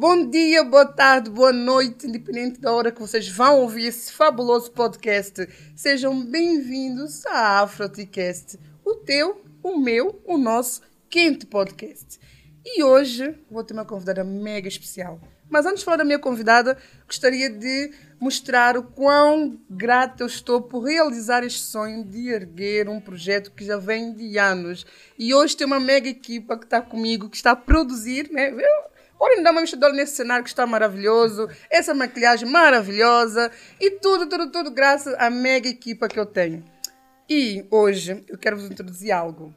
Bom dia, boa tarde, boa noite, independente da hora que vocês vão ouvir esse fabuloso podcast. Sejam bem-vindos à AfroTcast, o teu, o meu, o nosso quinto podcast. E hoje vou ter uma convidada mega especial. Mas antes de falar da minha convidada, gostaria de mostrar o quão grata eu estou por realizar este sonho de erguer um projeto que já vem de anos. E hoje tem uma mega equipa que está comigo, que está a produzir, né? Podem dar uma mexidora nesse cenário que está maravilhoso, essa maquilhagem maravilhosa e tudo, tudo, tudo graças à mega equipa que eu tenho. E hoje eu quero vos introduzir algo.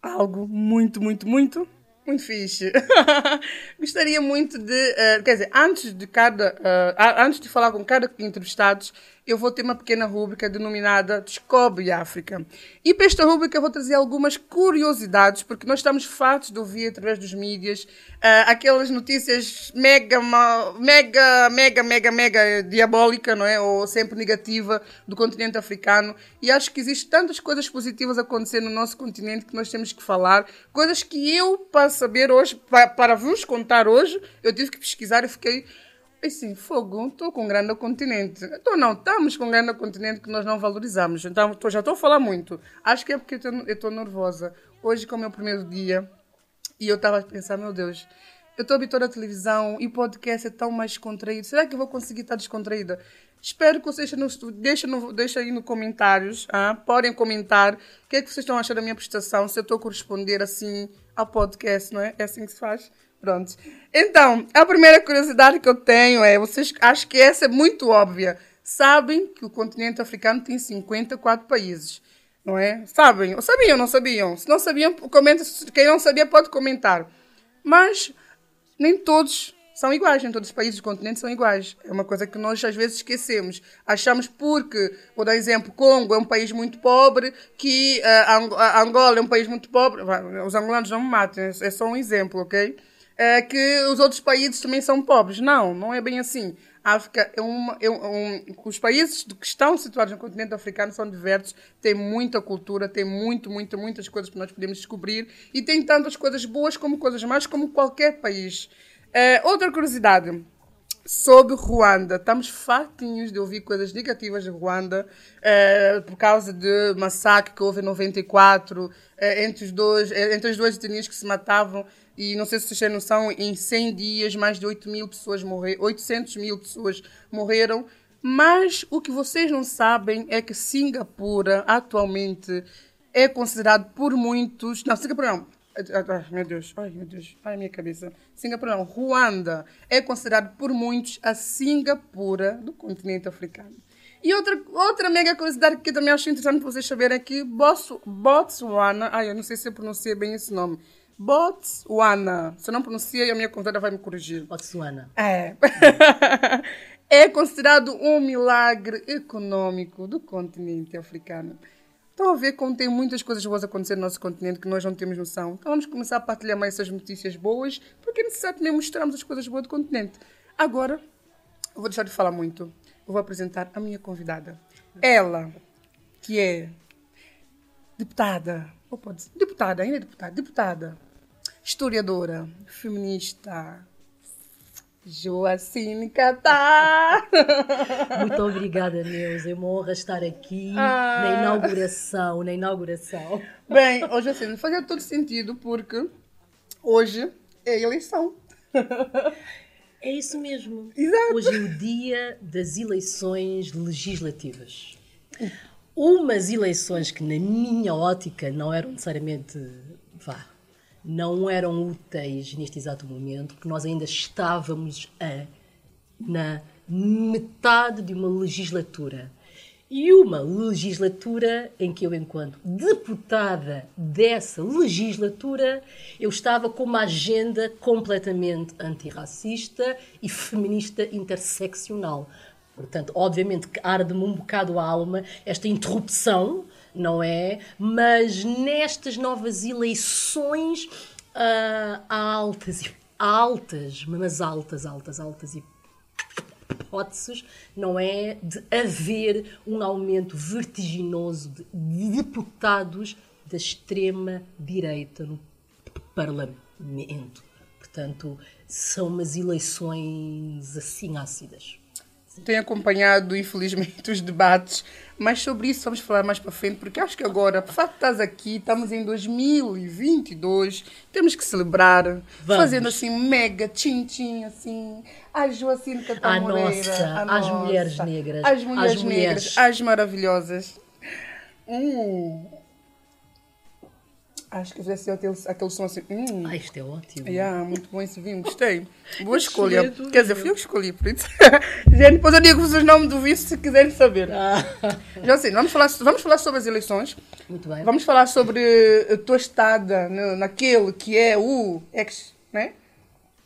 Algo muito, muito, muito muito fixe. Gostaria muito de. Uh, quer dizer, antes de cada. Uh, antes de falar com cada entrevistado, eu vou ter uma pequena rúbrica denominada Descobre África. E para esta rúbrica eu vou trazer algumas curiosidades, porque nós estamos fartos de ouvir através dos mídias uh, aquelas notícias mega, mega, mega, mega, mega diabólica, não é? Ou sempre negativa do continente africano. E acho que existem tantas coisas positivas a acontecer no nosso continente que nós temos que falar. Coisas que eu, para saber hoje, para, para vos contar hoje, eu tive que pesquisar e fiquei Assim, fogo, estou com um grande continente. Então, não, estamos com um grande continente que nós não valorizamos. Então, tô, já estou a falar muito. Acho que é porque eu estou nervosa. Hoje, como é o primeiro dia, e eu estava a pensar, meu Deus, eu estou habituada à televisão e o podcast é tão mais descontraído. Será que eu vou conseguir estar descontraída? Espero que vocês deixem, no, deixem aí nos comentários, ah? podem comentar o que é que vocês estão achando da minha prestação, se eu estou a corresponder assim ao podcast, não é? É assim que se faz? Pronto. Então, a primeira curiosidade que eu tenho é, vocês acho que essa é muito óbvia. Sabem que o continente africano tem 54 países, não é? Sabem? Ou sabiam, não sabiam? Se não sabiam, comenta. Quem não sabia pode comentar. Mas nem todos são iguais, nem todos os países do continente são iguais. É uma coisa que nós às vezes esquecemos. Achamos porque, vou dar exemplo, Congo é um país muito pobre, que uh, Angola é um país muito pobre. Os angolanos não me matem, é só um exemplo, ok? É, que os outros países também são pobres. Não, não é bem assim. A África é uma. É um, os países que estão situados no continente africano são diversos, tem muita cultura, tem muito, muito, muitas coisas que nós podemos descobrir e tem tantas coisas boas como coisas más, como qualquer país. É, outra curiosidade sobre Ruanda. Estamos fartinhos de ouvir coisas negativas de Ruanda é, por causa de massacre que houve em 94 é, entre, os dois, é, entre as duas etnias que se matavam e não sei se vocês têm noção, em 100 dias mais de 8 mil pessoas morreram, 800 mil pessoas morreram. Mas o que vocês não sabem é que Singapura atualmente é considerado por muitos. Não, Singapura não. Ai, meu Deus, ai meu Deus, ai minha cabeça. Singapura não, Ruanda é considerado por muitos a Singapura do continente africano. E outra, outra mega curiosidade que eu também acho interessante vocês saberem é que Botswana, ai eu não sei se eu pronunciei bem esse nome, Botswana. Se eu não pronunciei, a minha convidada vai me corrigir. Botswana. É. é considerado um milagre econômico do continente africano. Estão a ver como tem muitas coisas boas acontecendo no nosso continente que nós não temos noção. Então vamos começar a partilhar mais essas notícias boas, porque é necessário também mostrarmos as coisas boas do continente. Agora, eu vou deixar de falar muito. Eu vou apresentar a minha convidada. Ela, que é deputada, ou pode ser, deputada, ainda é deputada, deputada, historiadora, feminista, Joacine Catar. Muito obrigada, Neuza. É uma honra estar aqui ah. na inauguração, na inauguração. Bem, oh, Joacine, fazia todo sentido porque hoje é eleição. É isso mesmo. Exato. Hoje é o dia das eleições legislativas. Umas eleições que, na minha ótica, não eram necessariamente não eram úteis neste exato momento, porque nós ainda estávamos a, na metade de uma legislatura. E uma legislatura em que eu, enquanto deputada dessa legislatura, eu estava com uma agenda completamente antirracista e feminista interseccional. Portanto, obviamente que arde-me um bocado a alma esta interrupção não é? Mas nestas novas eleições uh, há altas, altas, mas altas, altas, altas hipóteses, não é? De haver um aumento vertiginoso de deputados da extrema-direita no Parlamento. Portanto, são umas eleições assim ácidas. Tenho acompanhado, infelizmente, os debates, mas sobre isso vamos falar mais para frente, porque acho que agora, por facto de estás aqui, estamos em 2022, temos que celebrar, Vamos. fazendo assim mega tchim-tchim, assim, a Joacine À Catamoreira, nossa, a às nossa, mulheres negras, às mulheres às negras, mulheres. às maravilhosas. Hum. Acho que fizesse aquele, aquele som assim. Hum. Ah, isto é ótimo. Yeah, muito bom esse vinho, gostei. Boa escolha. Quer dizer, fui eu que escolhi, por isso. Gente, depois eu digo os nomes do vice se quiserem saber. Ah, Já sei, vamos falar, vamos falar sobre as eleições. muito bem. Vamos falar sobre a tua estada no- naquele que é o ex, né?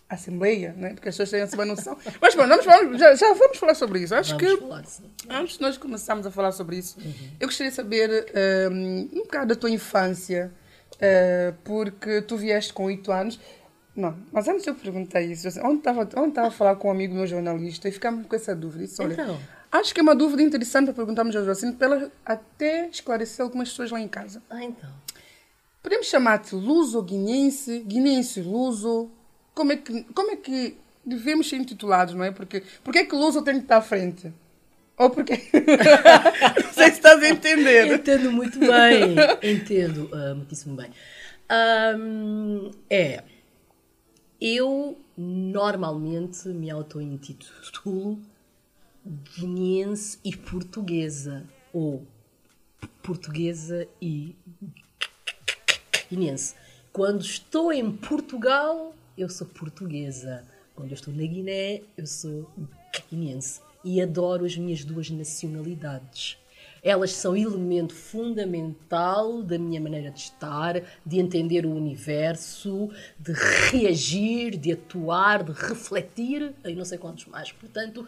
Assembleia, né? Porque as pessoas têm essa noção. Mas bom, vamos, vamos, já, já vamos falar sobre isso. Acho Vamos que falar sim. Antes de nós começarmos a falar sobre isso, eu gostaria de saber um, um bocado da tua infância, uh, porque tu vieste com 8 anos. Não, mas antes eu perguntei isso, assim, onde estava onde a falar com um amigo meu jornalista e ficámos com essa dúvida. Isso, olha, Então. Acho que é uma dúvida interessante para perguntarmos ao Jocino, para ela até esclarecer algumas pessoas lá em casa. Ah, então. Podemos chamar-te luso guineense, guineense luso? Como é que, como é que devemos ser intitulados, não é? Porque, porque é que luso tem que estar à frente? Ou porque... estás a entender. Entendo muito bem. Entendo ah, muitíssimo bem. Ahm, é. Eu normalmente me auto-intitulo guineense e portuguesa. Ou portuguesa e guineense. Quando estou em Portugal, eu sou portuguesa. Quando eu estou na Guiné, eu sou guineense. E adoro as minhas duas nacionalidades. Elas são elemento fundamental da minha maneira de estar, de entender o universo, de reagir, de atuar, de refletir, e não sei quantos mais. Portanto,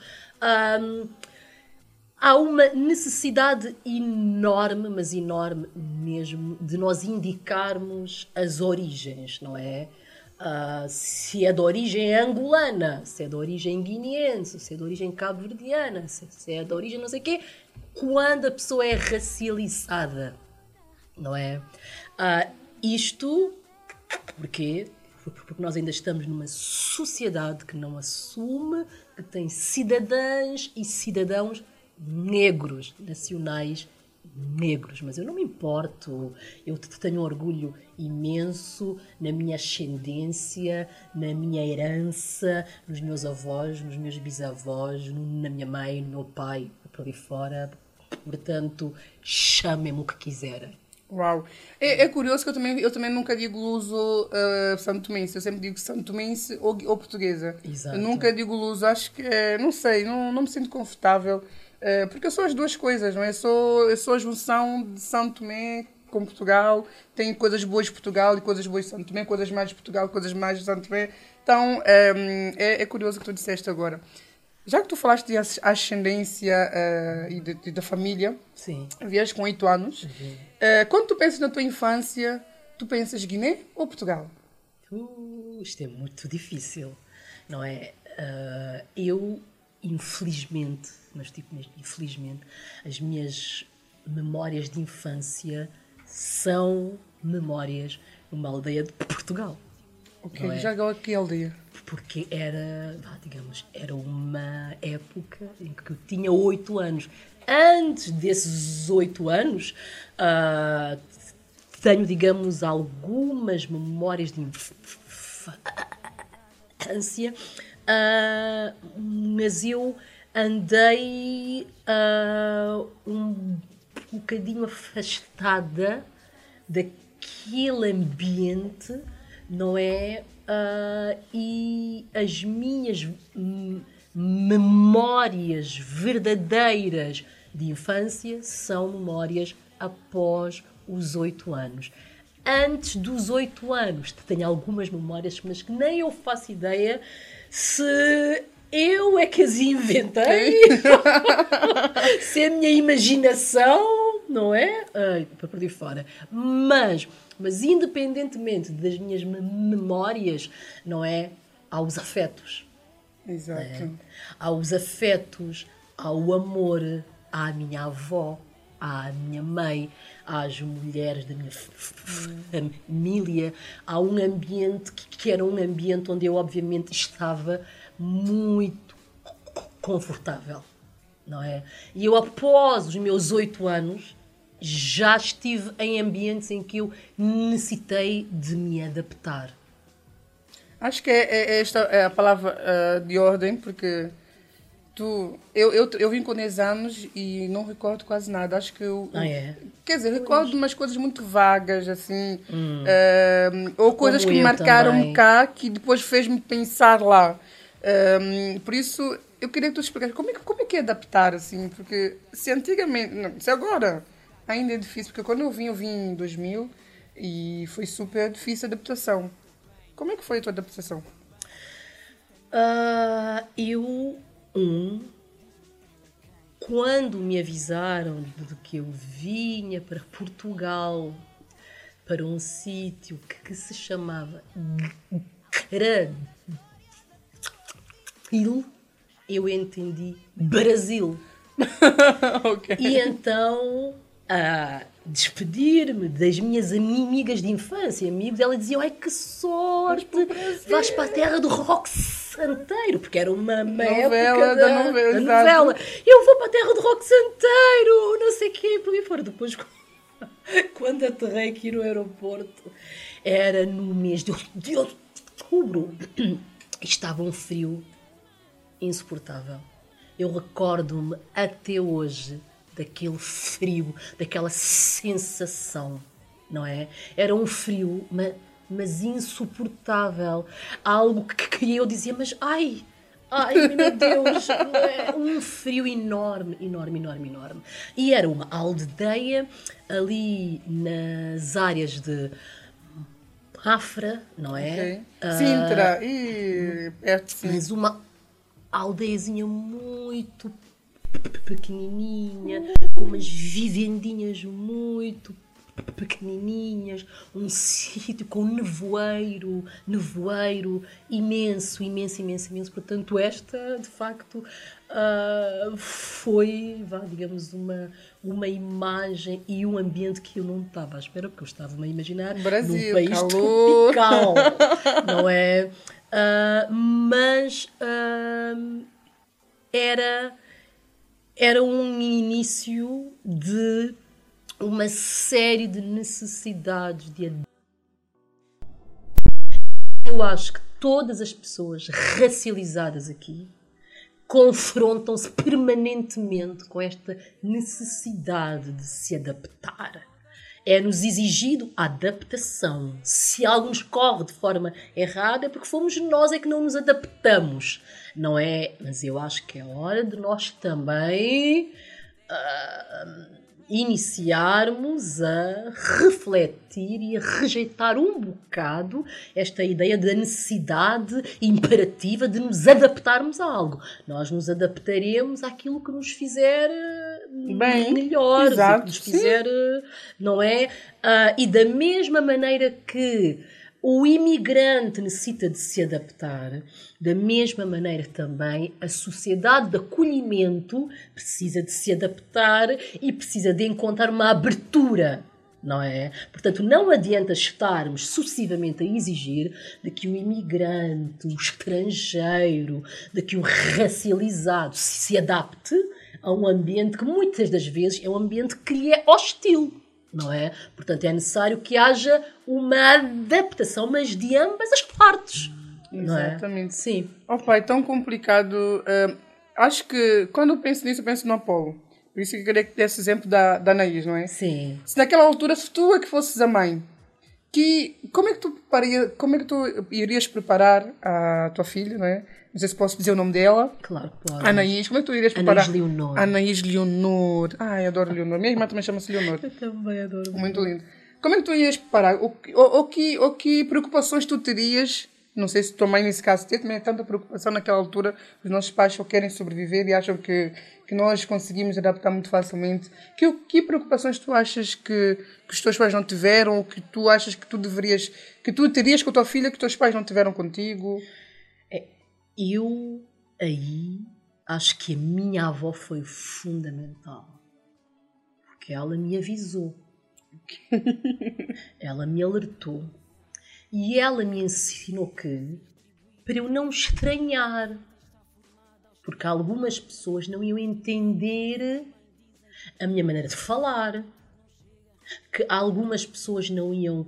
hum, há uma necessidade enorme, mas enorme mesmo, de nós indicarmos as origens, não é? Ah, se é de origem angolana, se é de origem guineense, se é de origem cabo-verdiana, se, é de origem não sei o quê, quando a pessoa é racializada, não é? Ah, isto Porquê? Porque nós ainda estamos numa sociedade que não assume que tem cidadãs e cidadãos negros, nacionais negros. Mas eu não me importo. Eu te- tenho um orgulho imenso na minha ascendência, na minha herança, nos meus avós, nos meus bisavós, na minha mãe, no meu pai, por ali fora. Portanto, chamem-me o que quiserem. Uau. É, é curioso que eu também, eu também nunca digo luso uh, santomense. Eu sempre digo santomense ou, ou portuguesa. Exato. Eu nunca digo luso. Acho que, é, não sei, não, não me sinto confortável. Uh, porque eu sou as duas coisas, não é? Eu sou, eu sou a junção de Santo Tomé com Portugal. Tem coisas boas de Portugal e coisas boas de Santo Tomé, coisas mais de Portugal, coisas mais de Santo Tomé. Então, um, é, é curioso o que tu disseste agora. Já que tu falaste de as- ascendência uh, e, de- e da família, Sim. Vieste com 8 anos. Eh, quando tu pensas na tua infância, tu pensas Guiné ou Portugal? Uh, isto é muito difícil, não é? Ah, eu, infelizmente, mas tipo mesmo infelizmente, as minhas memórias de infância são memórias numa aldeia de Portugal. Ok, é? já agora que aldeia. Porque era, vá, digamos, era uma época em que eu tinha oito anos. Antes desses oito anos, ah, tenho, digamos, algumas memórias de infância, ah, mas eu andei ah, um bocadinho afastada daquele ambiente, não é? Ah, e as minhas memórias verdadeiras de infância são memórias após os oito anos. Antes dos oito anos, tenho algumas memórias, mas que nem eu faço ideia se eu é que as inventei, se é a minha imaginação, não é? Ai, para por aí fora. Mas, mas independentemente das minhas me- memórias, não é? Há os afetos. Exato. Há os afetos, há o amor, há a minha avó, à minha mãe, às mulheres da minha família, há um ambiente que, que era um ambiente onde eu obviamente estava muito confortável, não é? E eu após os meus oito anos já estive em ambientes em que eu necessitei de me adaptar. Acho que é, é, é esta é a palavra uh, de ordem, porque tu, eu, eu, eu vim com 10 anos e não recordo quase nada. Acho que eu. Ah, é? Quer dizer, recordo umas coisas muito vagas, assim, hum. uh, ou coisas Como que me marcaram também. cá que depois fez-me pensar lá. Um, por isso, eu queria que tu explicasse como é, como é que é adaptar, assim, porque se antigamente, não, se agora ainda é difícil, porque quando eu vim, eu vim em 2000 e foi super difícil a adaptação. Como é que foi a tua adaptação? Uh, eu, um, quando me avisaram de que eu vinha para Portugal, para um sítio que, que, se chamava Brasil, eu entendi Brasil. okay. E então a despedir-me das minhas amigas de infância, amigos, ela dizia: Ai que sorte, vais para a terra do rock santeiro, porque era uma, uma novela, da, da novela. Da novela. Eu vou para a terra do rock santeiro, não sei o quê, por aí fora. Depois, quando aterrei aqui no aeroporto, era no mês de, de outubro, estava um frio insuportável. Eu recordo-me até hoje daquele frio, daquela sensação, não é? Era um frio, mas, mas insuportável. Algo que, que eu dizia, mas ai, Ai, meu Deus, é? um frio enorme, enorme, enorme, enorme. E era uma aldeia ali nas áreas de Afra, não é? Okay. Uh, Sintra, e perto de Mas uma aldeiazinha muito pequenininha, com umas vivendinhas muito pequenininhas, um sítio com nevoeiro, nevoeiro imenso, imenso, imenso, imenso. Portanto, esta, de facto, uh, foi, vá, digamos, uma, uma imagem e um ambiente que eu não estava à espera, porque eu estava a imaginar Brasil, num país calor. tropical, não é? Uh, mas uh, era era um início de uma série de necessidades de eu acho que todas as pessoas racializadas aqui confrontam-se permanentemente com esta necessidade de se adaptar. É-nos exigido adaptação. Se algo nos corre de forma errada, é porque fomos nós é que não nos adaptamos não é? Mas eu acho que é hora de nós também uh, iniciarmos a refletir e a rejeitar um bocado esta ideia da necessidade imperativa de nos adaptarmos a algo. Nós nos adaptaremos àquilo que nos fizer Bem, melhor, exato, que nos fizer, sim. não é? Uh, e da mesma maneira que o imigrante necessita de se adaptar, da mesma maneira também a sociedade de acolhimento precisa de se adaptar e precisa de encontrar uma abertura não é? Portanto, não adianta estarmos sucessivamente a exigir de que o imigrante, o estrangeiro, de que o racializado se adapte a um ambiente que muitas das vezes é um ambiente que lhe é hostil não é? Portanto, é necessário que haja uma adaptação, mas de ambas as partes. Exatamente. É? Sim. Oh pai, tão complicado. Uh, acho que quando eu penso nisso, eu penso no Apolo. Por isso que eu queria que desse exemplo da, da Anaís, não é? Sim. Se naquela altura, se tu é que fosses a mãe, que, como, é que tu paria, como é que tu irias preparar a tua filha, não é? Não sei se posso dizer o nome dela. Claro, pode. Anaís, como é que tu irias preparar? Anaís Leonor. Anaís Leonor. Ai, adoro Leonor. Minha irmã também chama-se Leonor. Eu também adoro. Muito lindo. Como é que tu irias preparar? O, o, o, que, o que preocupações tu terias? Não sei se tua mãe, nesse caso, teve também tanta preocupação naquela altura. Os nossos pais só querem sobreviver e acham que, que nós conseguimos adaptar muito facilmente. Que, que preocupações tu achas que, que os teus pais não tiveram? Ou que tu achas que tu deverias... Que tu terias com a tua filha que os teus pais não tiveram contigo? É, eu aí acho que a minha avó foi fundamental. Porque Porque ela me avisou. ela me alertou. E ela me ensinou que para eu não estranhar. Porque algumas pessoas não iam entender a minha maneira de falar. Que algumas pessoas não iam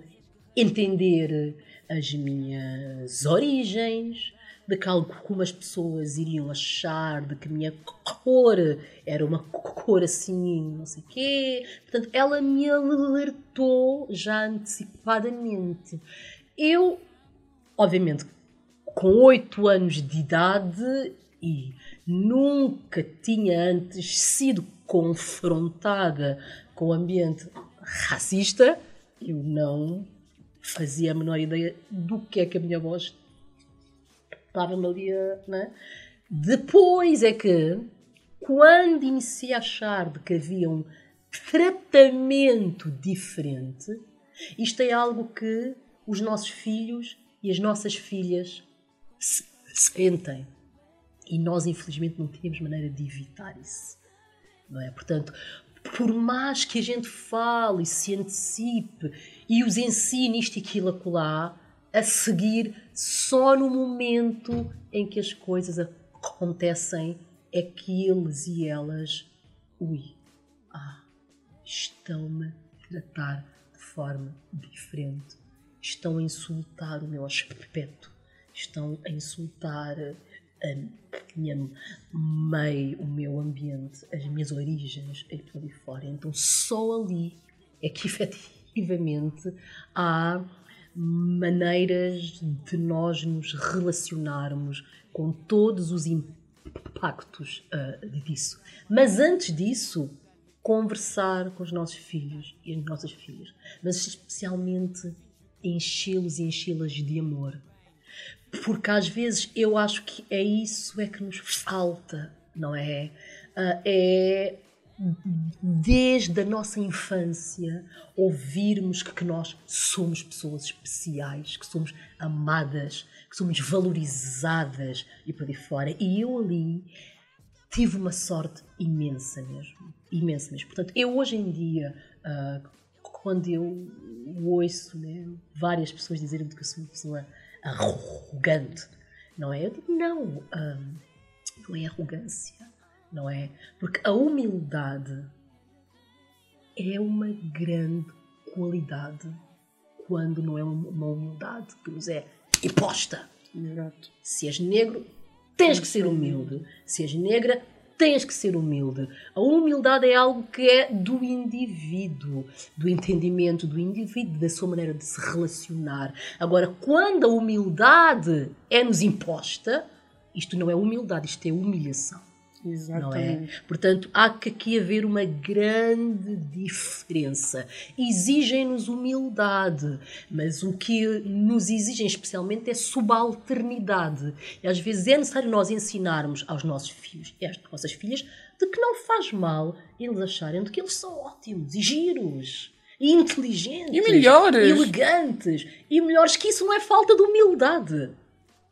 entender as minhas origens, de que algumas pessoas iriam achar de que a minha cor era uma cor assim, não sei quê. Portanto, ela me alertou já antecipadamente. Eu, obviamente, com oito anos de idade e nunca tinha antes sido confrontada com o ambiente racista, eu não fazia a menor ideia do que é que a minha voz estava-me ali a. Né? Depois é que, quando iniciei a achar de que havia um tratamento diferente, isto é algo que os nossos filhos e as nossas filhas sentem. E nós, infelizmente, não temos maneira de evitar isso. Não é? Portanto, por mais que a gente fale e se antecipe e os ensine isto e aquilo acolá, a seguir, só no momento em que as coisas acontecem, é que eles e elas, ui, ah, estão-me a tratar de forma diferente, estão a insultar o meu aspecto, estão a insultar a minha meio, o meu ambiente, as minhas origens e por ali fora. Então, só ali é que efetivamente há maneiras de nós nos relacionarmos com todos os impactos uh, disso. Mas antes disso, conversar com os nossos filhos e as nossas filhas, mas especialmente enchê-los e enchê-las de amor. Porque às vezes eu acho que é isso é que nos falta, não é? Uh, é desde a nossa infância, ouvirmos que, nós somos pessoas especiais, que somos amadas, que somos valorizadas e por aí fora. E eu ali tive uma sorte imensa mesmo. Imensa mesmo. Portanto, eu hoje em dia, uh, quando eu ouço né, várias pessoas dizerem que eu sou uma pessoa arrogante, não é? Eu digo, não, um, ah, não é arrogância não é? Porque a humildade é uma grande qualidade quando não é uma humildade que nos é imposta. Exato. Se és negro, tens que ser humilde. Se és negra, tens que ser humilde. A humildade é algo que é do indivíduo, do entendimento do indivíduo, da sua maneira de se relacionar. Agora, quando a humildade é-nos imposta, isto não é humildade, isto é humilhação. Exatamente. Não é? Portanto, há que aqui haver uma grande diferença. Exigem-nos humildade, mas o que nos exigem especialmente é subalternidade. E às vezes é necessário nós ensinarmos aos nossos filhos e às nossas filhas de que não faz mal eles acharem de que eles são ótimos e giros. E inteligentes. E melhores. E elegantes. E melhores, que isso não é falta de humildade.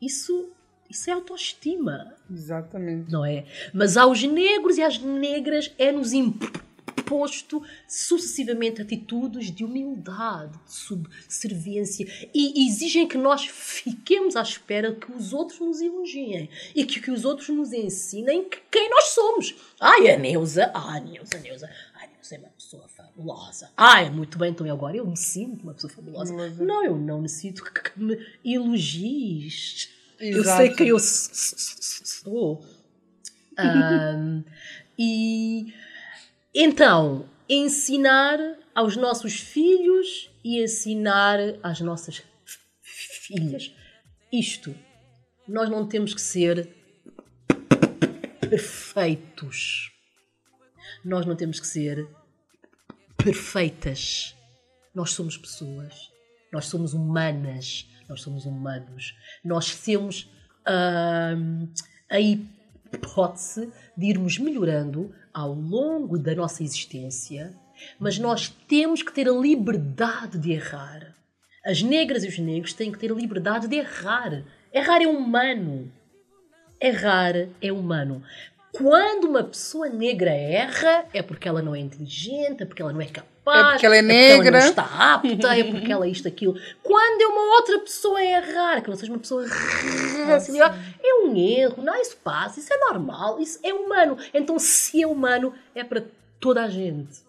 Isso isso é autoestima. Exatamente. Não é? Mas aos negros e às negras é-nos imposto sucessivamente atitudes de humildade, de subserviência e exigem que nós fiquemos à espera que os outros nos elogiem e que, que os outros nos ensinem que, quem nós somos. Ai, a Neuza, ai, Neuza, Neuza, ai, Neuza é uma pessoa fabulosa. Ai, muito bem, então agora eu me sinto uma pessoa fabulosa. Não, eu não necessito que, que me elogies Exato. Eu sei que eu sou. Um, e então, ensinar aos nossos filhos e ensinar às nossas filhas. Isto, nós não temos que ser perfeitos. Nós não temos que ser perfeitas. Nós somos pessoas. Nós somos humanas nós somos humanos. Nós temos uh, a hipótese de irmos melhorando ao longo da nossa existência, mas nós temos que ter a liberdade de errar. As negras e os negros têm que ter a liberdade de errar. Errar é humano. Errar é humano. Quando uma pessoa negra erra, é porque ela não é inteligente, é porque ela não é capaz. É porque ela é ela negra. não está apta, é porque ela é isto, aquilo. Quando é uma outra pessoa a errar, que não seja uma pessoa racializada, é um erro, não, isso passa, isso é normal, isso é humano. Então, se é humano, é para toda a gente.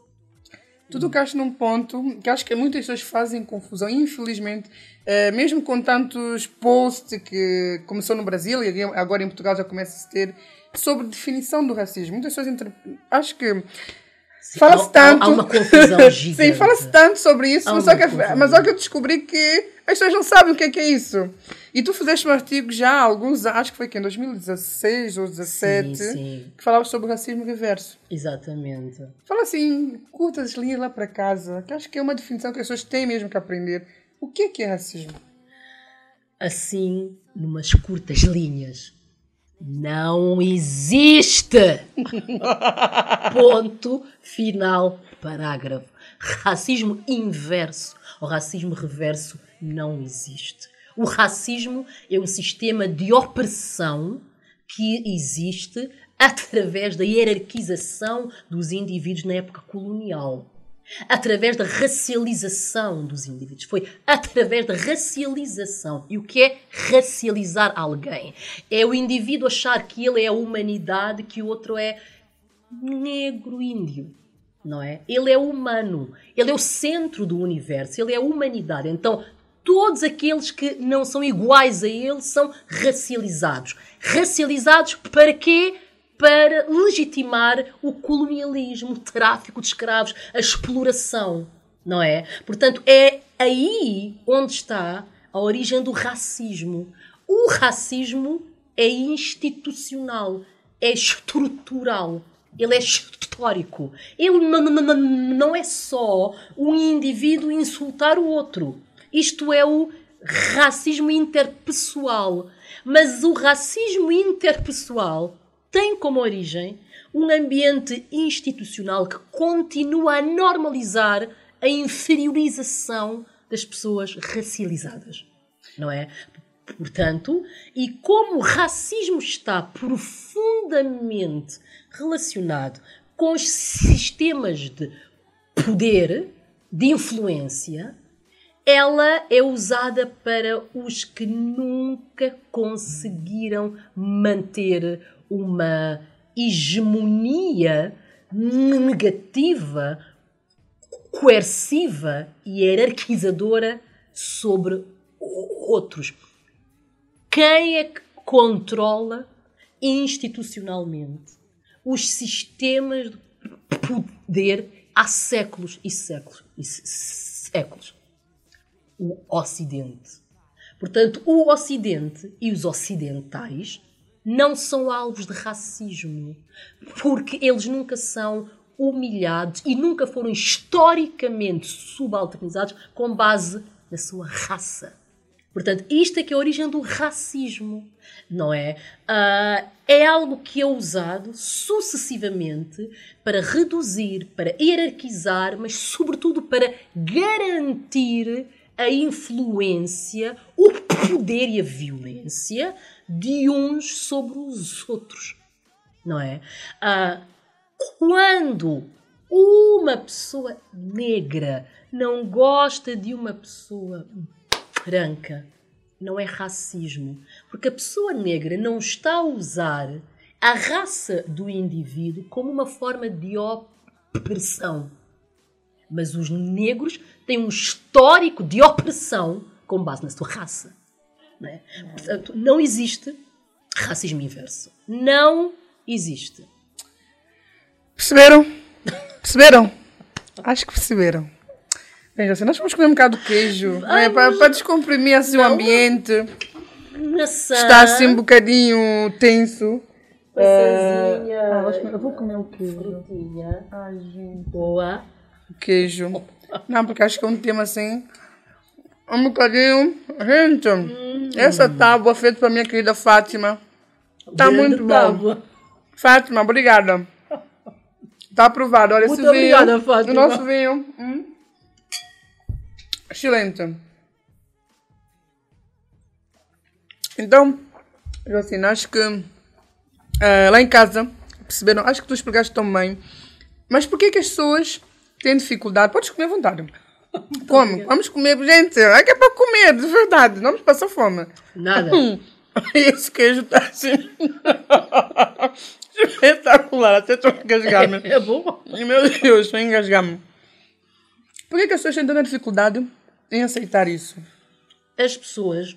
Tu tocaste num ponto que acho que muitas pessoas fazem confusão, infelizmente, eh, mesmo com tantos posts que começou no Brasil e agora em Portugal já começa a se ter sobre definição do racismo. Muitas pessoas inter... acho que fala-se há- tanto. Há uma confusão gigante. Sim, fala-se tanto sobre isso, Há mas só, que, mas só que eu descobri que as pessoas não sabem o que é, que é isso. E tu fizeste um artigo já há alguns anos, acho que foi que em 2016 ou 2017, Sim, sim. que falava sobre o racismo reverso. Exatamente. Fala assim, curta as linhas lá para casa, que acho que é uma definição que as pessoas têm mesmo que aprender. O que é que é racismo? Assim, numas curtas linhas. Não existe! Ponto final, parágrafo. Racismo inverso ou racismo reverso não existe. O racismo é um sistema de opressão que existe através da hierarquização dos indivíduos na época colonial. Através da racialização dos indivíduos. Foi através da racialização. E o que é racializar alguém? É o indivíduo achar que ele é a humanidade, que o outro é negro índio. Não é? Ele é humano. Ele é o centro do universo. Ele é a humanidade. Então, todos aqueles que não são iguais a ele são racializados. Racializados para quê? Para legitimar o colonialismo, o tráfico de escravos, a exploração, não é? Portanto, é aí onde está a origem do racismo. O racismo é institucional, é estrutural, ele é histórico. Ele não, é só um indivíduo insultar o outro. Isto é o racismo interpessoal. Mas o racismo interpessoal tem como origem um ambiente institucional que continua a normalizar a inferiorização das pessoas racializadas. Não é? Portanto, e como o racismo está profundamente relacionado com os sistemas de poder, de influência, ela é usada para os que nunca conseguiram manter uma hegemonia negativa, coerciva e hierarquizadora sobre outros. Quem é que controla institucionalmente os sistemas de poder há séculos e séculos e séculos? O Ocidente. Portanto, o Ocidente e os ocidentais não são alvos de racismo, porque eles nunca são humilhados e nunca foram historicamente subalternizados com base na sua raça. Portanto, isto é que é a origem do racismo, não é? Ah, é algo que é usado sucessivamente para reduzir, para hierarquizar, mas sobretudo para garantir a influência, o poder e a violência de uns sobre os outros, não é? Ah, quando uma pessoa negra não gosta de uma pessoa branca, não é racismo, porque a pessoa negra não está a usar a raça do indivíduo como uma forma de opressão. Mas os negros têm um histórico de opressão com base na sua raça. Não é? Portanto, não existe racismo inverso. Não existe. Perceberam? Perceberam? Acho que perceberam. Bem, assim, nós vamos comer um bocado de queijo né, para, para descomprimir assim, o ambiente. Maçã. Está assim um bocadinho tenso. Maçãzinha. Ah, eu vou comer o queijo. Frutinha. Ai, gente. Boa. O queijo. Não, porque acho que é um tema assim. Um bocadinho. Gente, essa tábua feita para minha querida Fátima. Tá Grande muito bom. tábua. Fátima, obrigada. Tá aprovado. Olha Muito esse vinho. obrigada, Fátima. O nosso vinho. Hum. Excelente. Então, assim, acho que eh, lá em casa perceberam, acho que tu explicaste tão bem. Mas por que que as pessoas têm dificuldade? Podes comer à vontade. Come, vamos comer, gente. É que é para comer, de verdade. Não vamos passar fome. Nada. Esse queijo tá assim. Espetacular, até estou a engasgar-me. É bom. Meu Deus, estou a engasgar-me. Por que, que as pessoas têm tanta dificuldade em aceitar isso? As pessoas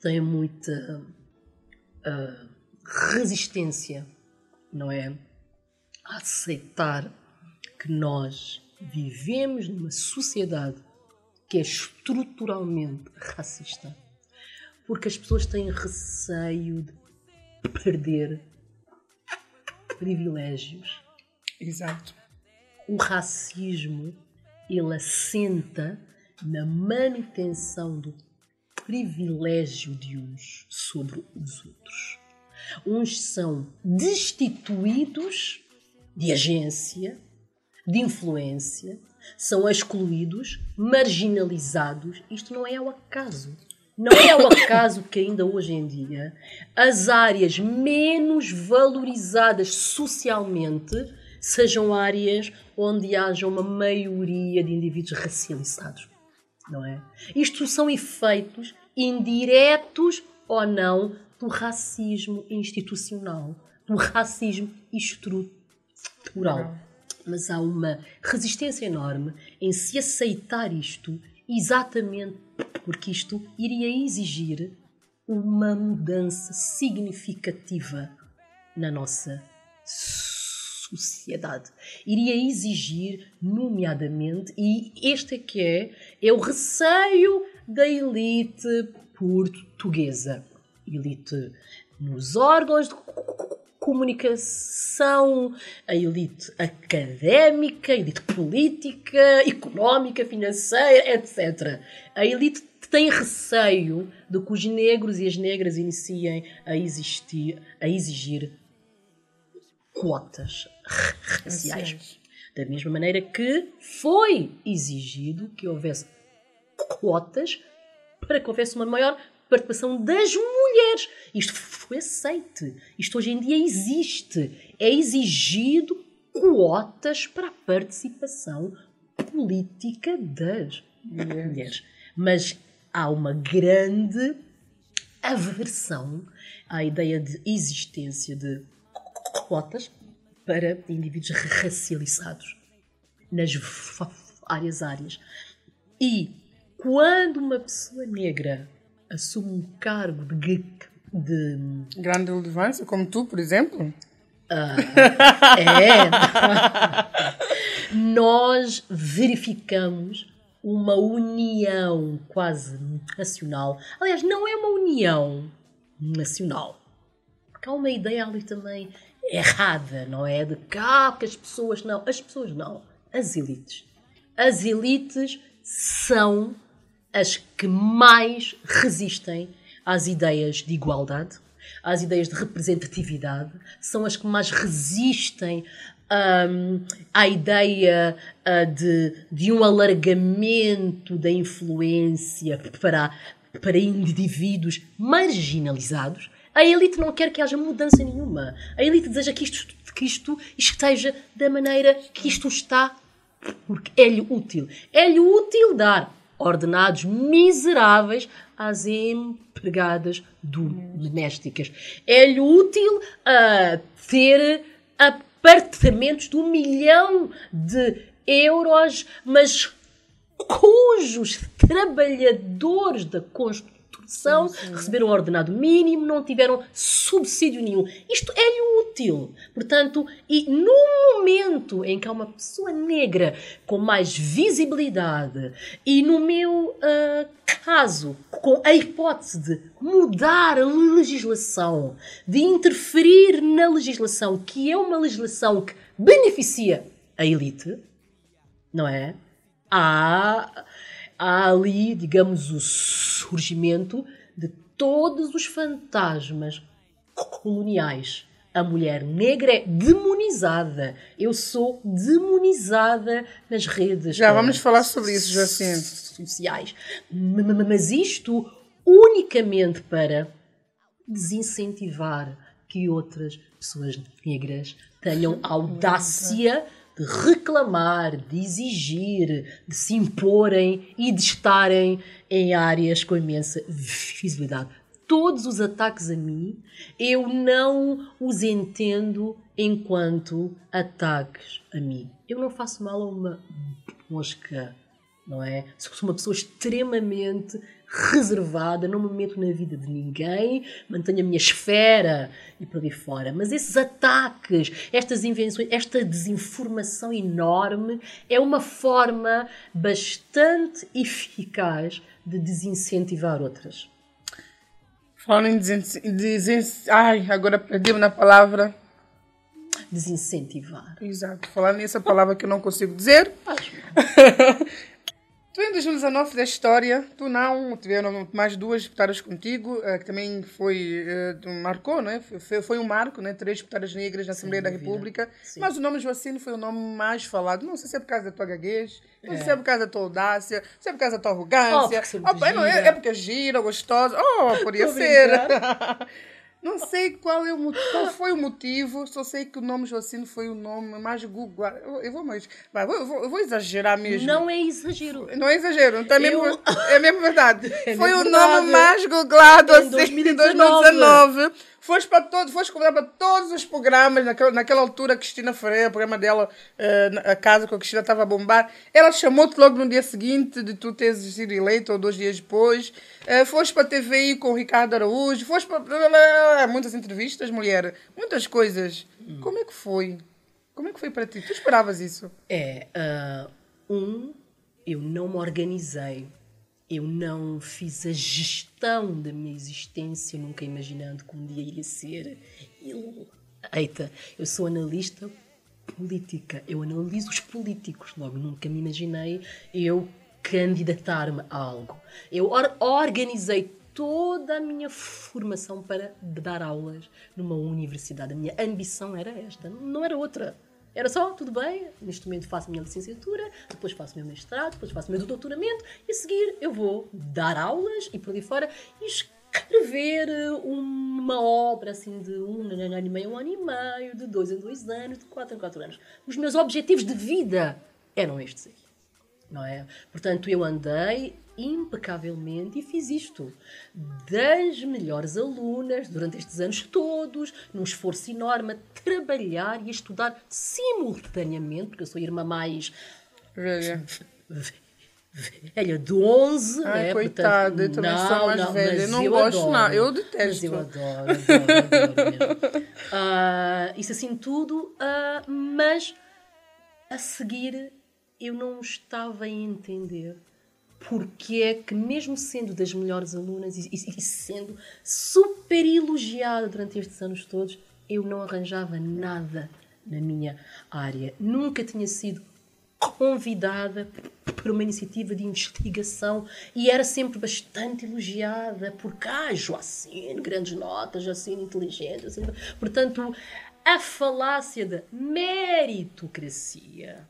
têm muita ah, resistência, não é? A aceitar que nós vivemos numa sociedade que é estruturalmente racista. Porque as pessoas têm receio de perder privilégios. Exato. O racismo ele assenta na manutenção do privilégio de uns sobre os outros. Uns são destituídos de agência, de influência, são excluídos, marginalizados. Isto não é ao acaso. Não é ao acaso que ainda hoje em dia as áreas menos valorizadas socialmente sejam áreas onde haja uma maioria de indivíduos racializados. Não é? Isto são efeitos indiretos ou não do racismo institucional, do racismo estrutural. Mas há uma resistência enorme em se aceitar isto, exatamente porque isto iria exigir uma mudança significativa na nossa sociedade. Iria exigir, nomeadamente, e este é que é, é o receio da elite portuguesa. Elite nos órgãos de comunicação, a elite académica, a elite política, económica, financeira, etc. A elite tem receio de que os negros e as negras iniciem a, existir, a exigir cotas raciais. Da mesma maneira que foi exigido que houvesse cotas para que houvesse uma maior participação das mulheres. Isto foi aceite. Isto hoje em dia existe. É exigido cotas para a participação política das mulheres. mulheres. Mas há uma grande aversão à ideia de existência de cotas para indivíduos racializados nas várias áreas. E quando uma pessoa negra assume um cargo de, de Grande relevância, como tu, por exemplo. é, nós verificamos uma união quase nacional. Aliás, não é uma união nacional. Porque há uma ideia ali também errada, não é? De cá, que as pessoas não. As pessoas não. As elites. As elites são as que mais resistem às ideias de igualdade, às ideias de representatividade, são as que mais resistem um, à ideia uh, de, de um alargamento da influência para, para indivíduos marginalizados. A elite não quer que haja mudança nenhuma. A elite deseja que isto, que isto esteja da maneira que isto está, porque é-lhe útil. É-lhe útil dar ordenados miseráveis às empregadas domésticas. É-lhe útil uh, ter apartamentos de um milhão de euros, mas cujos trabalhadores da construção são, receberam ordenado mínimo, não tiveram subsídio nenhum. Isto é-lhe útil. Portanto, e no momento em que há uma pessoa negra com mais visibilidade e no meu uh, caso, com a hipótese de mudar a legislação, de interferir na legislação, que é uma legislação que beneficia a elite, não é? Há há ali, digamos, o surgimento de todos os fantasmas coloniais. A mulher negra é demonizada. Eu sou demonizada nas redes. Já vamos falar sobre isso, Jacinto. Sociais. Mas isto unicamente para desincentivar que outras pessoas negras tenham audácia de reclamar, de exigir, de se imporem e de estarem em áreas com imensa visibilidade. Todos os ataques a mim, eu não os entendo enquanto ataques a mim. Eu não faço mal a uma mosca, não é? Sou uma pessoa extremamente reservada, não me meto na vida de ninguém, mantenho a minha esfera e por aí fora. Mas esses ataques, estas invenções, esta desinformação enorme é uma forma bastante eficaz de desincentivar outras. Falando em desincentivar. Ai, agora perdi-me na palavra. Desincentivar. Exato. Falando nessa palavra que eu não consigo dizer. Tu em 2019 fizeste história, tu não, tiveram mais duas deputadas contigo, eh, que também foi, uh, marcou, né? Foi, foi um marco, né? Três deputadas negras na Assembleia da República. Sim. Mas o nome Joacine foi o nome mais falado. Não sei se é por causa da tua gaguez, não sei se é por causa da tua audácia, se é por causa da tua arrogância. Oh, porque oh, não, é, é porque é gira, gostosa. Oh, podia ser. Não sei qual, é o, qual foi o motivo, só sei que o nome Joacine foi o nome mais Google. Eu vou mais. Vai, eu, vou, eu vou exagerar mesmo. Não é exagero. Não é exagero, então é, mesmo, eu... é mesmo verdade. É foi o nome mais googlado em assim, 2019. 2019 Foste para todos, foste convidada para todos os programas, naquela, naquela altura, a Cristina Ferreira, o programa dela, uh, a casa com a Cristina estava a bombar. Ela chamou-te logo no dia seguinte de tu teres sido eleito, ou dois dias depois. Uh, foste para a TVI com o Ricardo Araújo, foste para. Muitas entrevistas, mulher, muitas coisas. Hum. Como é que foi? Como é que foi para ti? Tu esperavas isso? É, uh, um, eu não me organizei eu não fiz a gestão da minha existência, nunca imaginando que um dia iria ser Eita, eu sou analista política, eu analiso os políticos, logo nunca me imaginei eu candidatar-me a algo. Eu or organizei toda a minha formação para dar aulas numa universidade. A minha ambição era esta, não era outra. Era só, tudo bem, neste momento faço a minha licenciatura, depois faço o meu mestrado, depois faço o meu doutoramento e a seguir eu vou dar aulas e por ali fora e escrever uma obra assim de um ano e meio, um ano e meio, de dois em dois anos, de quatro em quatro anos. Os meus objetivos de vida eram estes aqui. Não é? Portanto, eu andei impecavelmente e fiz isto. Das melhores alunas durante estes anos todos, num esforço enorme a trabalhar e a estudar simultaneamente, porque eu sou a irmã mais. Velha. Velha de 11, Ai, né? coitada, Portanto, eu também não, sou mais não, velha. Eu não eu gosto, adoro, não. Eu detesto. Mas eu adoro, adoro, adoro uh, isso assim tudo, uh, mas a seguir eu não estava a entender porque é que, mesmo sendo das melhores alunas e, e, e, sendo super elogiada durante estes anos todos, eu não arranjava nada na minha área. Nunca tinha sido convidada para uma iniciativa de investigação e era sempre bastante elogiada por ah, Joacine, grandes notas, Joacine inteligente. Assim, portanto, a falácia da meritocracia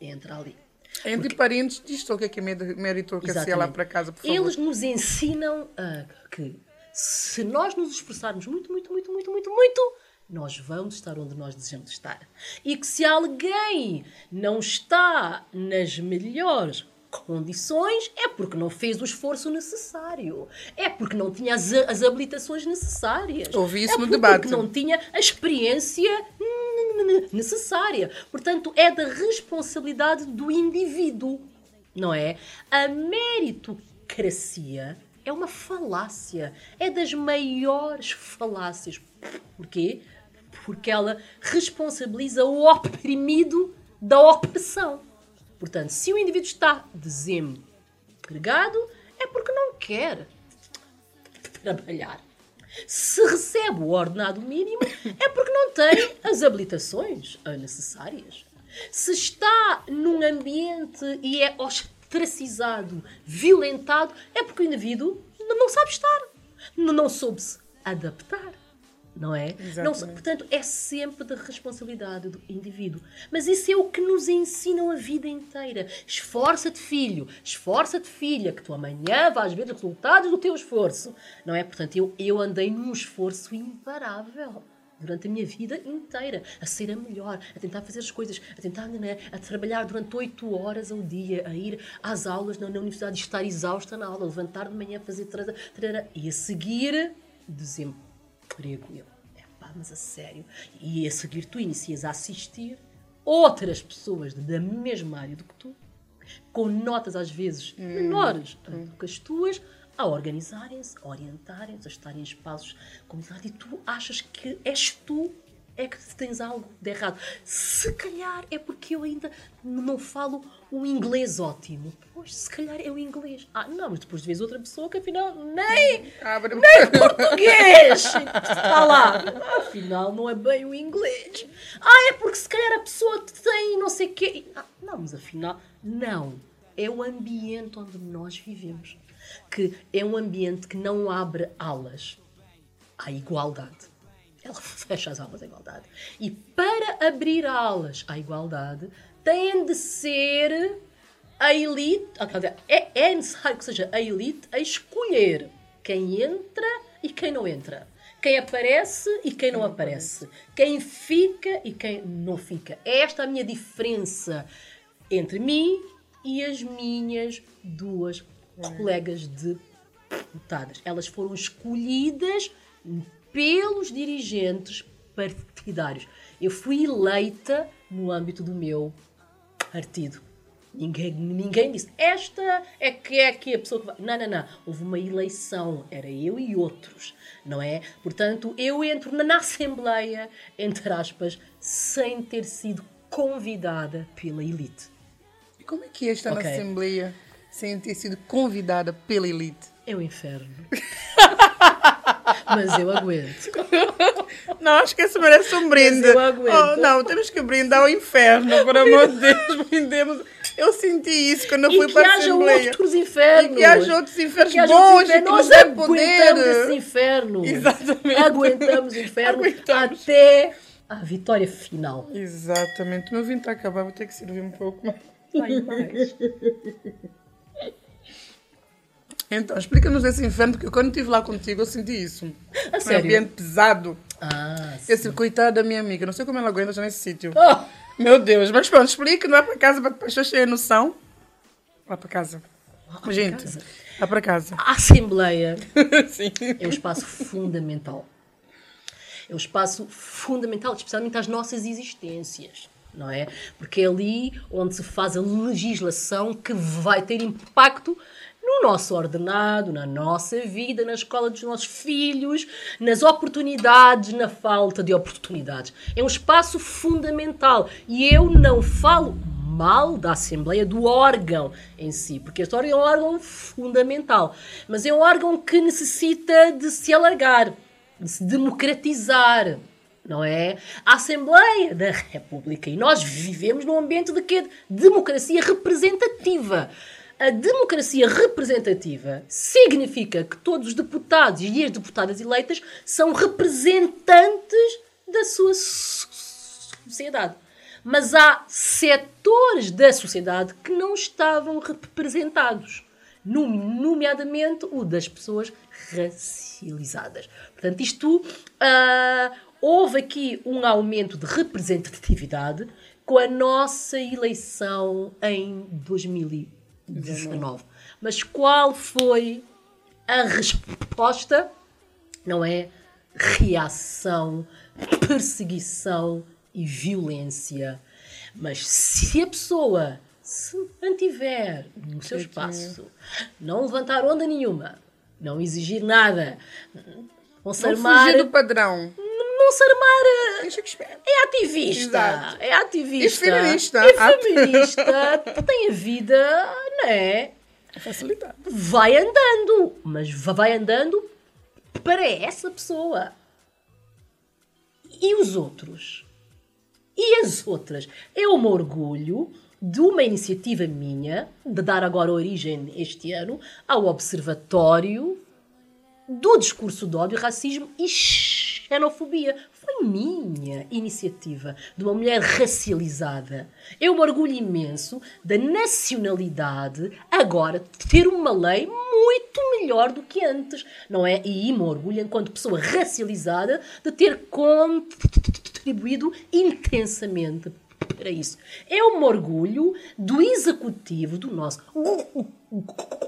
entra ali. Entre Porque... parentes, diz o que é que é meritocracia lá para casa, por favor. Eles nos ensinam uh, que se nós nos esforçarmos muito, muito, muito, muito, muito, muito, nós vamos estar onde nós desejamos estar. E que se alguém não está nas melhores condições é porque não fez o esforço necessário. É porque não tinha as, as habilitações necessárias. Ouvi isso é no debate. Porque não tinha a experiência necessária. Portanto, é da responsabilidade do indivíduo, não é? A meritocracia é uma falácia. É das maiores falácias. Porquê? Porque ela responsabiliza o oprimido da opressão. Portanto, se o indivíduo está desempregado, é porque não quer trabalhar. Se recebe o ordenado mínimo, é porque não tem as habilitações necessárias. Se está num ambiente e é ostracizado, violentado, é porque o indivíduo não sabe estar, não soube-se adaptar. Não é? Não, portanto, é sempre da responsabilidade do indivíduo. Mas isso é o que nos ensinam a vida inteira. Esforça-te, filho, esforça-te, filha, que tu amanhã vais ver os resultados do teu esforço, não é? Portanto, eu, eu andei num esforço imparável durante a minha vida inteira, a ser a melhor, a tentar fazer as coisas, a tentar né, a trabalhar durante oito horas ao dia, a ir às aulas na, na universidade e estar exausta na aula, levantar de manhã, fazer trara, trara, e a seguir desemprego. Mas a sério. E a seguir tu inicias a assistir outras pessoas da mesma área do que tu, com notas às vezes menores do que as tuas, a organizarem-se, a orientarem-se, a estarem em espaços comunitários e tu achas que és tu é que tens algo de errado. Se calhar é porque eu ainda não falo o inglês ótimo. Pois, se calhar é o inglês. Ah, não, mas depois vês outra pessoa que afinal nem Abre português! Está lá. Afinal, não é bem o inglês. Ah, é porque se calhar a pessoa tem não sei o quê. Ah, não, mas afinal, não. É o ambiente onde nós vivemos. Que é um ambiente que não abre alas à igualdade. Ela fecha as aulas à igualdade. E para abrir aulas à igualdade, tem de ser a elite. ah, É, é necessário que seja a elite a escolher quem entra e quem não entra. Quem aparece e quem não aparece. Quem fica e quem não fica. É esta a minha diferença entre mim e as minhas duas colegas deputadas. Elas foram escolhidas pelos dirigentes partidários. Eu fui eleita no âmbito do meu partido. Ninguém, ninguém disse, esta é que é aqui a pessoa que vai. Não, não, não. Houve uma eleição, era eu e outros, não é? Portanto, eu entro na, na Assembleia, entre aspas, sem ter sido convidada pela elite. E como é que é estar Ok. na Assembleia sem ter sido convidada pela elite? É o inferno. Mas eu aguento. Não, acho que isso merece um brinde. eu aguento. Oh, não, temos que brindar ao inferno, por amor de Deus, brindemos. Eu senti isso quando eu E fui para a haja Assembleia. outros infernos. E que haja outros infernos Que haja bons outros e que infernos. nos Nós dê aguentamos poder. esse inferno. Exatamente. Aguentamos o inferno Aguentamos. até a vitória final. Exatamente. O meu vinho está a acabar, vou ter que servir um pouco mais. Vai mais. Então, explica-nos esse inferno, porque quando estive lá contigo eu senti isso. A Um sério? ambiente pesado. Ah, Eu disse, coitada da minha amiga, não sei como ela aguenta já nesse sítio. Oh, Meu Deus, mas pronto, explica, não é para casa para as pessoas terem noção. Lá para casa. para Gente, casa. lá para casa. a Assembleia é um espaço fundamental. É um espaço fundamental, especialmente às nossas existências, não é? Porque é ali onde se faz a legislação que vai ter impacto no nosso ordenado, na nossa vida, na escola dos nossos filhos, nas oportunidades, na falta de oportunidades. É um espaço fundamental. E eu não falo mal da Assembleia, do órgão em si, porque este órgão é um órgão fundamental, mas é um órgão que necessita de se alargar, de se democratizar, não é? A Assembleia da República, e nós vivemos num ambiente de quê? Democracia representativa. A democracia representativa significa que todos os deputados e as deputadas eleitas são representantes da sua so- sociedade. Mas há setores da sociedade que não estavam representados, nome- nomeadamente o das pessoas racializadas. Portanto, isto ah, houve aqui um aumento de representatividade com a nossa eleição em 2019. Mas qual foi a resposta? Não é reação, perseguição e violência. Mas se a pessoa se mantiver no seu espaço, não levantar onda nenhuma, não exigir nada, não fugir do padrão. Não se armar espera. é ativista. Exato. É ativista. E feminista. E feminista. tem a vida, não é? Facilitado. Vai andando. Mas vai andando para essa pessoa. E os outros? E as outras? É um orgulho de uma iniciativa minha, de dar agora origem este ano ao Observatório do Discurso de Ódio, Racismo e xenofobia. Foi minha iniciativa, de uma mulher racializada. Eu me orgulho imenso da nacionalidade agora ter uma lei muito melhor do que antes, não é? E me orgulho, enquanto pessoa racializada, de ter contribuído intensamente para isso. Eu me orgulho do executivo do nosso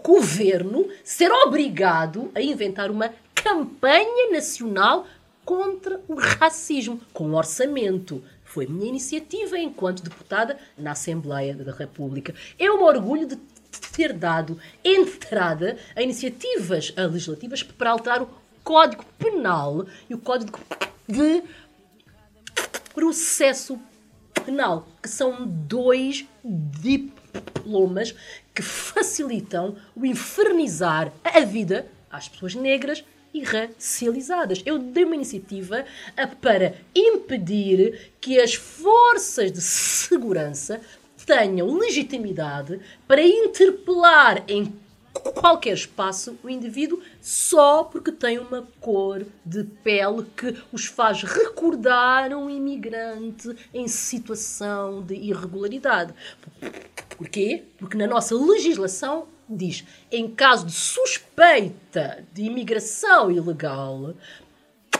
governo ser obrigado a inventar uma campanha nacional contra o racismo, com orçamento. Foi minha iniciativa enquanto deputada na Assembleia da República. Eu me orgulho de ter dado entrada a iniciativas legislativas para alterar o Código Penal e o Código de Processo Penal, que são dois diplomas que facilitam o infernizar a vida às pessoas negras e racializadas. Eu dei uma iniciativa para impedir que as forças de segurança tenham legitimidade para interpelar em qualquer espaço o indivíduo só porque tem uma cor de pele que os faz recordar um imigrante em situação de irregularidade. Porquê? Porque na nossa legislação diz, em caso de suspeita de imigração ilegal,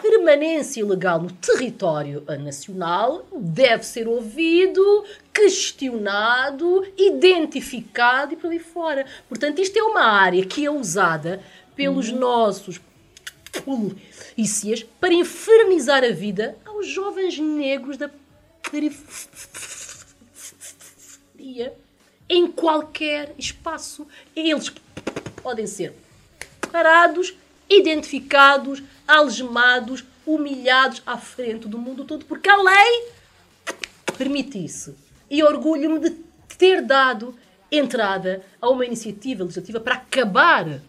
permanência ilegal no território nacional deve ser ouvido, questionado, identificado e por aí fora. Portanto, isto é uma área que é usada pelos uhum. nossos polícias para infernizar a vida aos jovens negros da periferia em qualquer espaço. Eles podem ser parados, identificados, algemados, humilhados à frente do mundo todo, porque a lei permite isso. E orgulho-me de ter dado entrada a uma iniciativa legislativa para acabar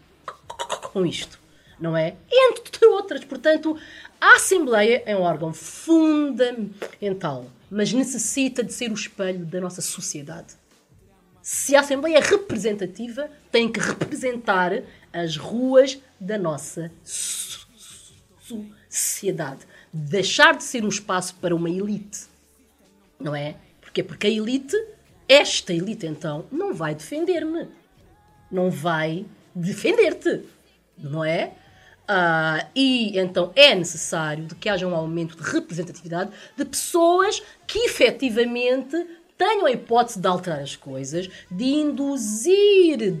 com isto, não é? Entre outras, portanto, a Assembleia é um órgão fundamental, mas necessita de ser o espelho da nossa sociedade se a Assembleia é representativa, tem que representar as ruas da nossa sociedade. Deixar de ser um espaço para uma elite. Não é? Porquê? Porque a elite, esta elite então, não vai defender-me. Não vai defender-te. Não é? Uh, e então é necessário de que haja um aumento de representatividade de pessoas que efetivamente tenham a hipótese de alterar as coisas, de induzir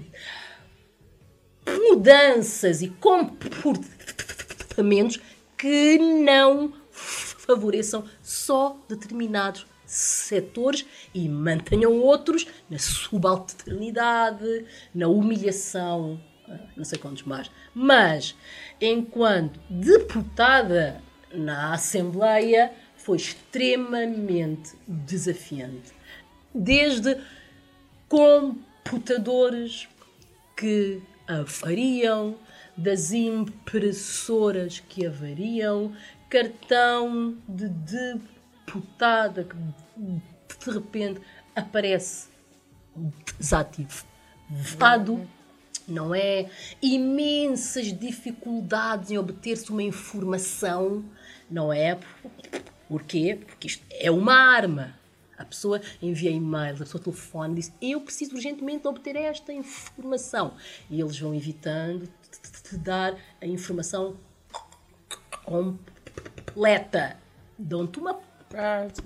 mudanças e comportamentos que não favoreçam só determinados setores e mantenham outros na subalternidade, na humilhação, ah, não sei quantos mais. Mas, enquanto deputada na Assembleia, foi extremamente desafiante desde computadores que avariam, das impressoras que avariam, cartão de deputada que de repente aparece desativado, não é? Imensas dificuldades em obter-se uma informação, não é? Porquê? Porque isto é uma arma a pessoa envia e-mails, a pessoa telefone diz: Eu preciso urgentemente obter esta informação. E eles vão evitando te dar a informação completa. Dão-te uma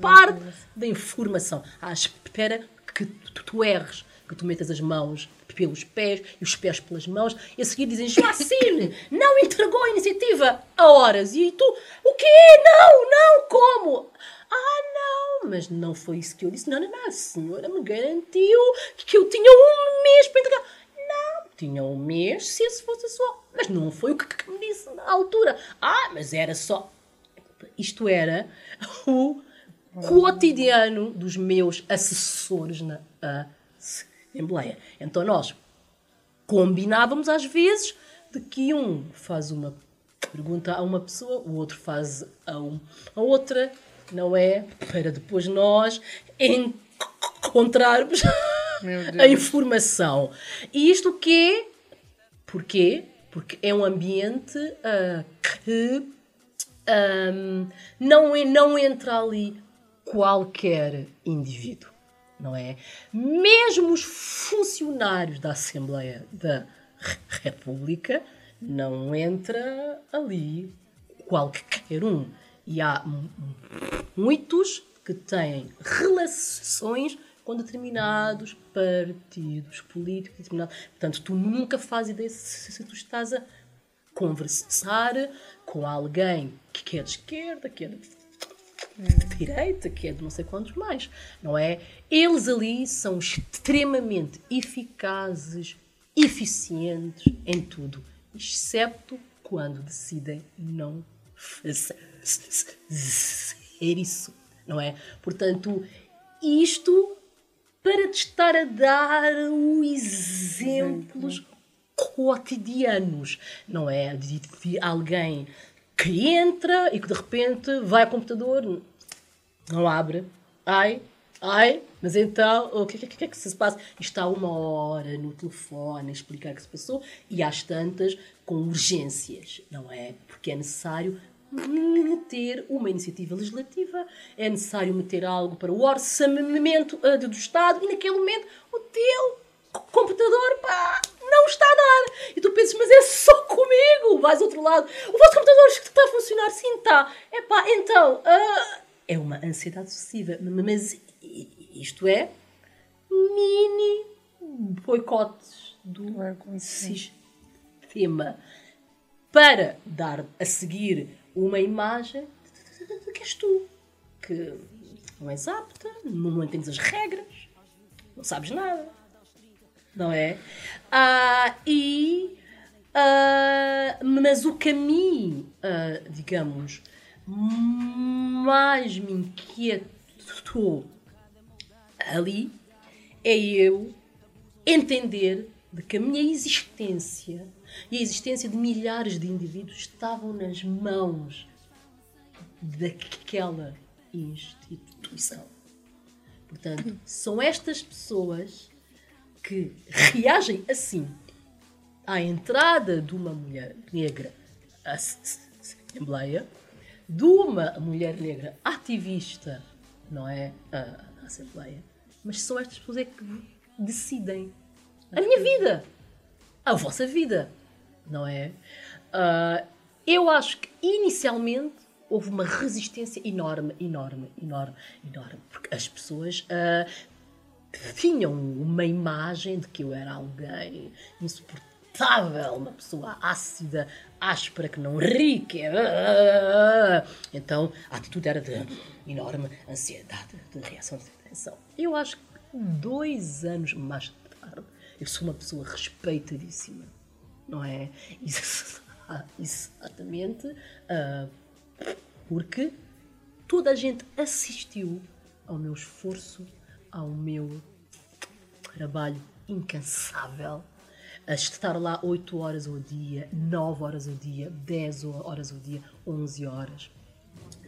parte da informação à espera que tu, erres, que tu metas as mãos pelos pés e os pés pelas mãos e a seguir dizem Jacine, não entregou a iniciativa a horas e tu, o quê? Não, não, como? Ah, mas não foi isso que eu disse. Não, não, não, a senhora me garantiu que eu tinha um mês para entregar. Não, tinha um mês se esse fosse só. Mas não foi o que me disse na altura. Ah, mas era só. Isto era o cotidiano dos meus assessores na Assembleia. Então nós combinávamos às vezes de que um faz uma pergunta a uma pessoa, o outro faz a, um, a outra não é para depois nós encontrarmos a informação. E isto o quê? Porquê? Porque é um ambiente uh, que Ahm, não, é- não entra ali qualquer indivíduo, não é? Mesmo os funcionários da Assembleia da República não entra ali qualquer um. E há mu- muitos que têm relações com determinados partidos políticos. determinado- Portanto, tu nunca fazes ideia se, se tu estás a conversar com alguém que é de esquerda, que é de direita, que é de não sei quantos mais, não é? Eles ali são extremamente eficazes, eficientes em tudo, exceto quando decidem não fazer isso, não é? Portanto, isto para te estar a dar os exemplos cotidianos, não é? De, de alguém que entra e que de repente vai ao computador, não abre, ai, ai, mas então o que, que, que é que se passa? E Está uma hora no telefone a explicar o que se passou e às tantas com urgências, não é? Porque é necessário meter uma iniciativa legislativa, é necessário meter algo para o orçamento eh, do Estado e naquele momento o teu computador, pá, não está a dar. E tu pensas, mas é só comigo. Vais ao outro lado, o vosso computador está a funcionar, sim, está. É pá, então, ah, é uma ansiedade excessiva. Mas isto é mini boicotes do sistema para dar a seguir uma imagem que és tu, que não és apta, não entendes as regras, não sabes nada, não é? Ah, e ah, mas o caminho, ah, digamos, mais me inquietou ali é eu entender de que a minha existência e a existência de milhares de indivíduos estavam nas mãos daquela instituição. Portanto, são estas pessoas que reagem assim à entrada de uma mulher negra à Assembleia, de uma mulher negra ativista, não é? À Assembleia, mas são estas pessoas é que decidem a minha vida, a vossa vida, não é? Ah, eu acho que inicialmente houve uma resistência enorme, enorme, enorme, enorme, porque as pessoas ah, tinham uma imagem de que eu era alguém insuportável, uma pessoa ácida, áspera, que não ri, que é... Então, a atitude era de enorme ansiedade, de reação de tensão. Eu acho que dois anos mais tarde, eu sou uma pessoa respeitadíssima, não é? Exatamente ah, porque toda a gente assistiu ao meu esforço, ao meu trabalho incansável, a estar lá 8 horas ao dia, 9 horas ao dia, 10 horas ao dia, 11 horas,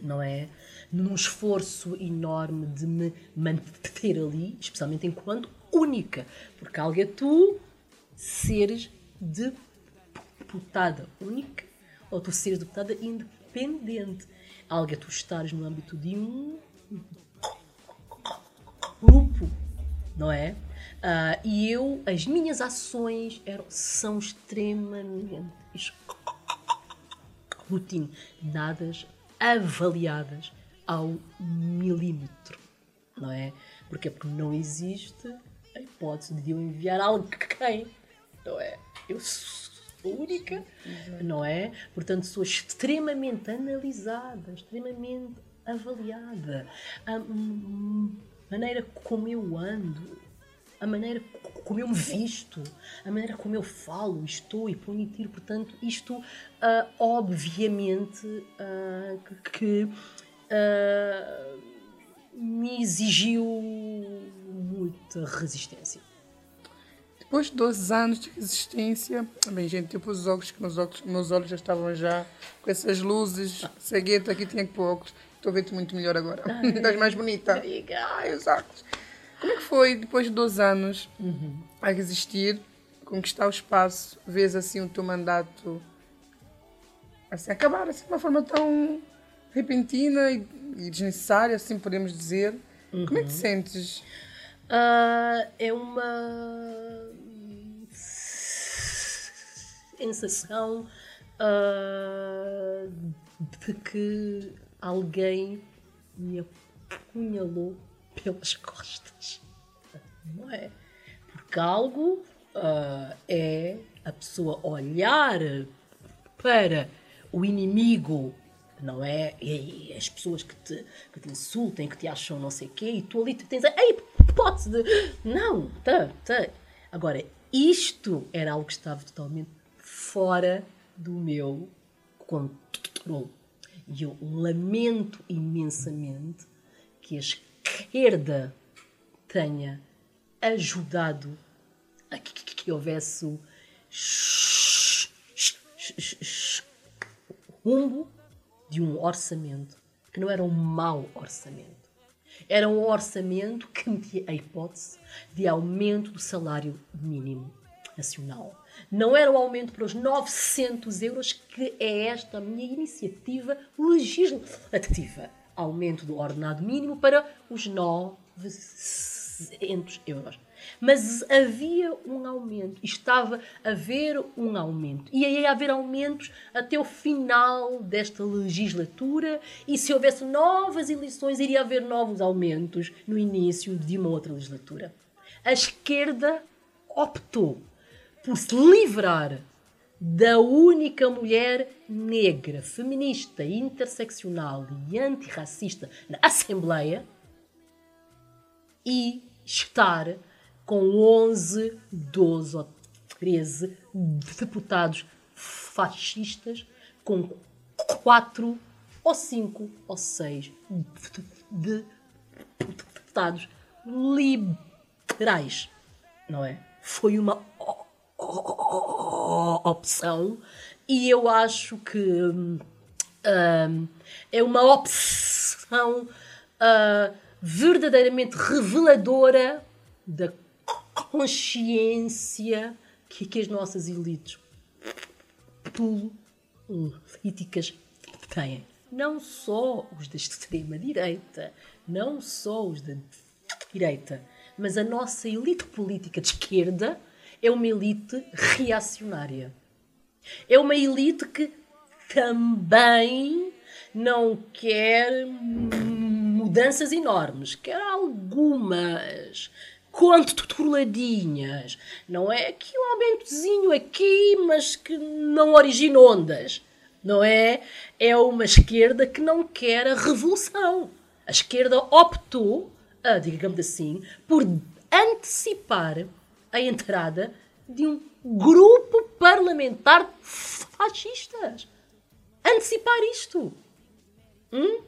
não é? Num esforço enorme de me manter ali, especialmente enquanto única, porque algo é tu seres deputada única ou tu seres deputada independente. Algo tu estares no âmbito de um grupo, não é? Ah, e eu, as minhas ações eram, são extremamente rutinadas, avaliadas ao milímetro, não é? Porque é porque não existe a hipótese de eu enviar alguém, não é? Eu sou única, não é? Portanto, sou extremamente analisada, extremamente avaliada. A maneira como eu ando, a maneira como eu me visto, a maneira como eu falo, estou e ponho e tiro. Portanto, isto, ah, obviamente, ah, que, ah, me exigiu muita resistência. Depois de 12 anos de resistência, bem, gente, tipo os óculos, que meus, óculos, meus olhos já estavam já com essas luzes, cegueta aqui, tinha que pôr óculos. Estou a ver-te muito melhor agora. Estás mais bonita. Ai, os óculos. Como é que foi, depois de 12 anos, a resistir, conquistar o espaço, vês assim o teu mandato assim, acabar assim, de uma forma tão repentina e, e desnecessária, assim podemos dizer. Como é que te sentes? Ah, é uma sensação ah, de que alguém me apunhalou pelas costas. Não é? Porque algo ah, é a pessoa olhar para o inimigo, não é? E, as pessoas que te, que te insultem, que te acham não sei o quê, e tu ali tens a ei, hipótese de. Não, tá, tá. Agora, isto era algo que estava totalmente fora do meu controle. E eu lamento imensamente que a esquerda tenha ajudado a que, que- que houvesse o rumbo de um orçamento que não era um mau orçamento. Era um orçamento que metia a hipótese de aumento do salário mínimo nacional. Não era o aumento para os 900 euros, que é esta minha iniciativa legislativa. Aumento do ordenado mínimo para os 900 euros. Mas havia um aumento, estava a haver um aumento. E ia haver aumentos até o final desta legislatura, e se houvesse novas eleições, iria haver novos aumentos no início de uma outra legislatura. A esquerda optou por se livrar da única mulher negra, feminista, interseccional e antirracista na Assembleia e estar com 11, 12 ou 13 deputados fascistas com 4 ou 5 ou 6 deputados liberais, não é? Foi uma opção e eu acho que hum, hum, é uma opção ah, verdadeiramente reveladora da consciência que, que as nossas elites políticas têm. Não só os da extrema-direita, não só os da direita, mas a nossa elite política de esquerda é uma elite reacionária. É uma elite que também não quer mudanças enormes, quer algumas controladinhas. Não é aqui um aumentozinho aqui, mas que não origina ondas. Não é? É uma esquerda que não quer a revolução. A esquerda optou, ah, digamos assim, por antecipar a entrada de um grupo parlamentar fascistas. Antecipar isto. Hum?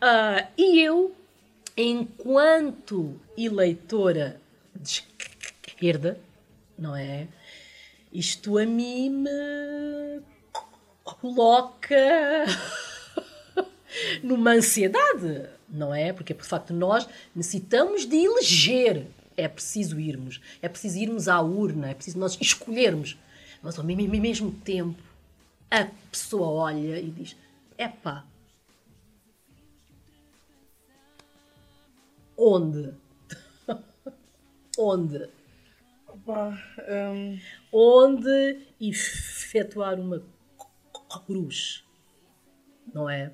Ah, e eu, enquanto eleitora de esquerda, não é? Isto a mim me coloca numa ansiedade, não é? Porque, por facto, nós necessitamos de eleger. É preciso irmos. É preciso irmos à urna. É preciso nós escolhermos. Mas, ao mesmo tempo, a pessoa olha e diz: epá, onde? onde? Opa, hum, onde efetuar uma cruz, não é?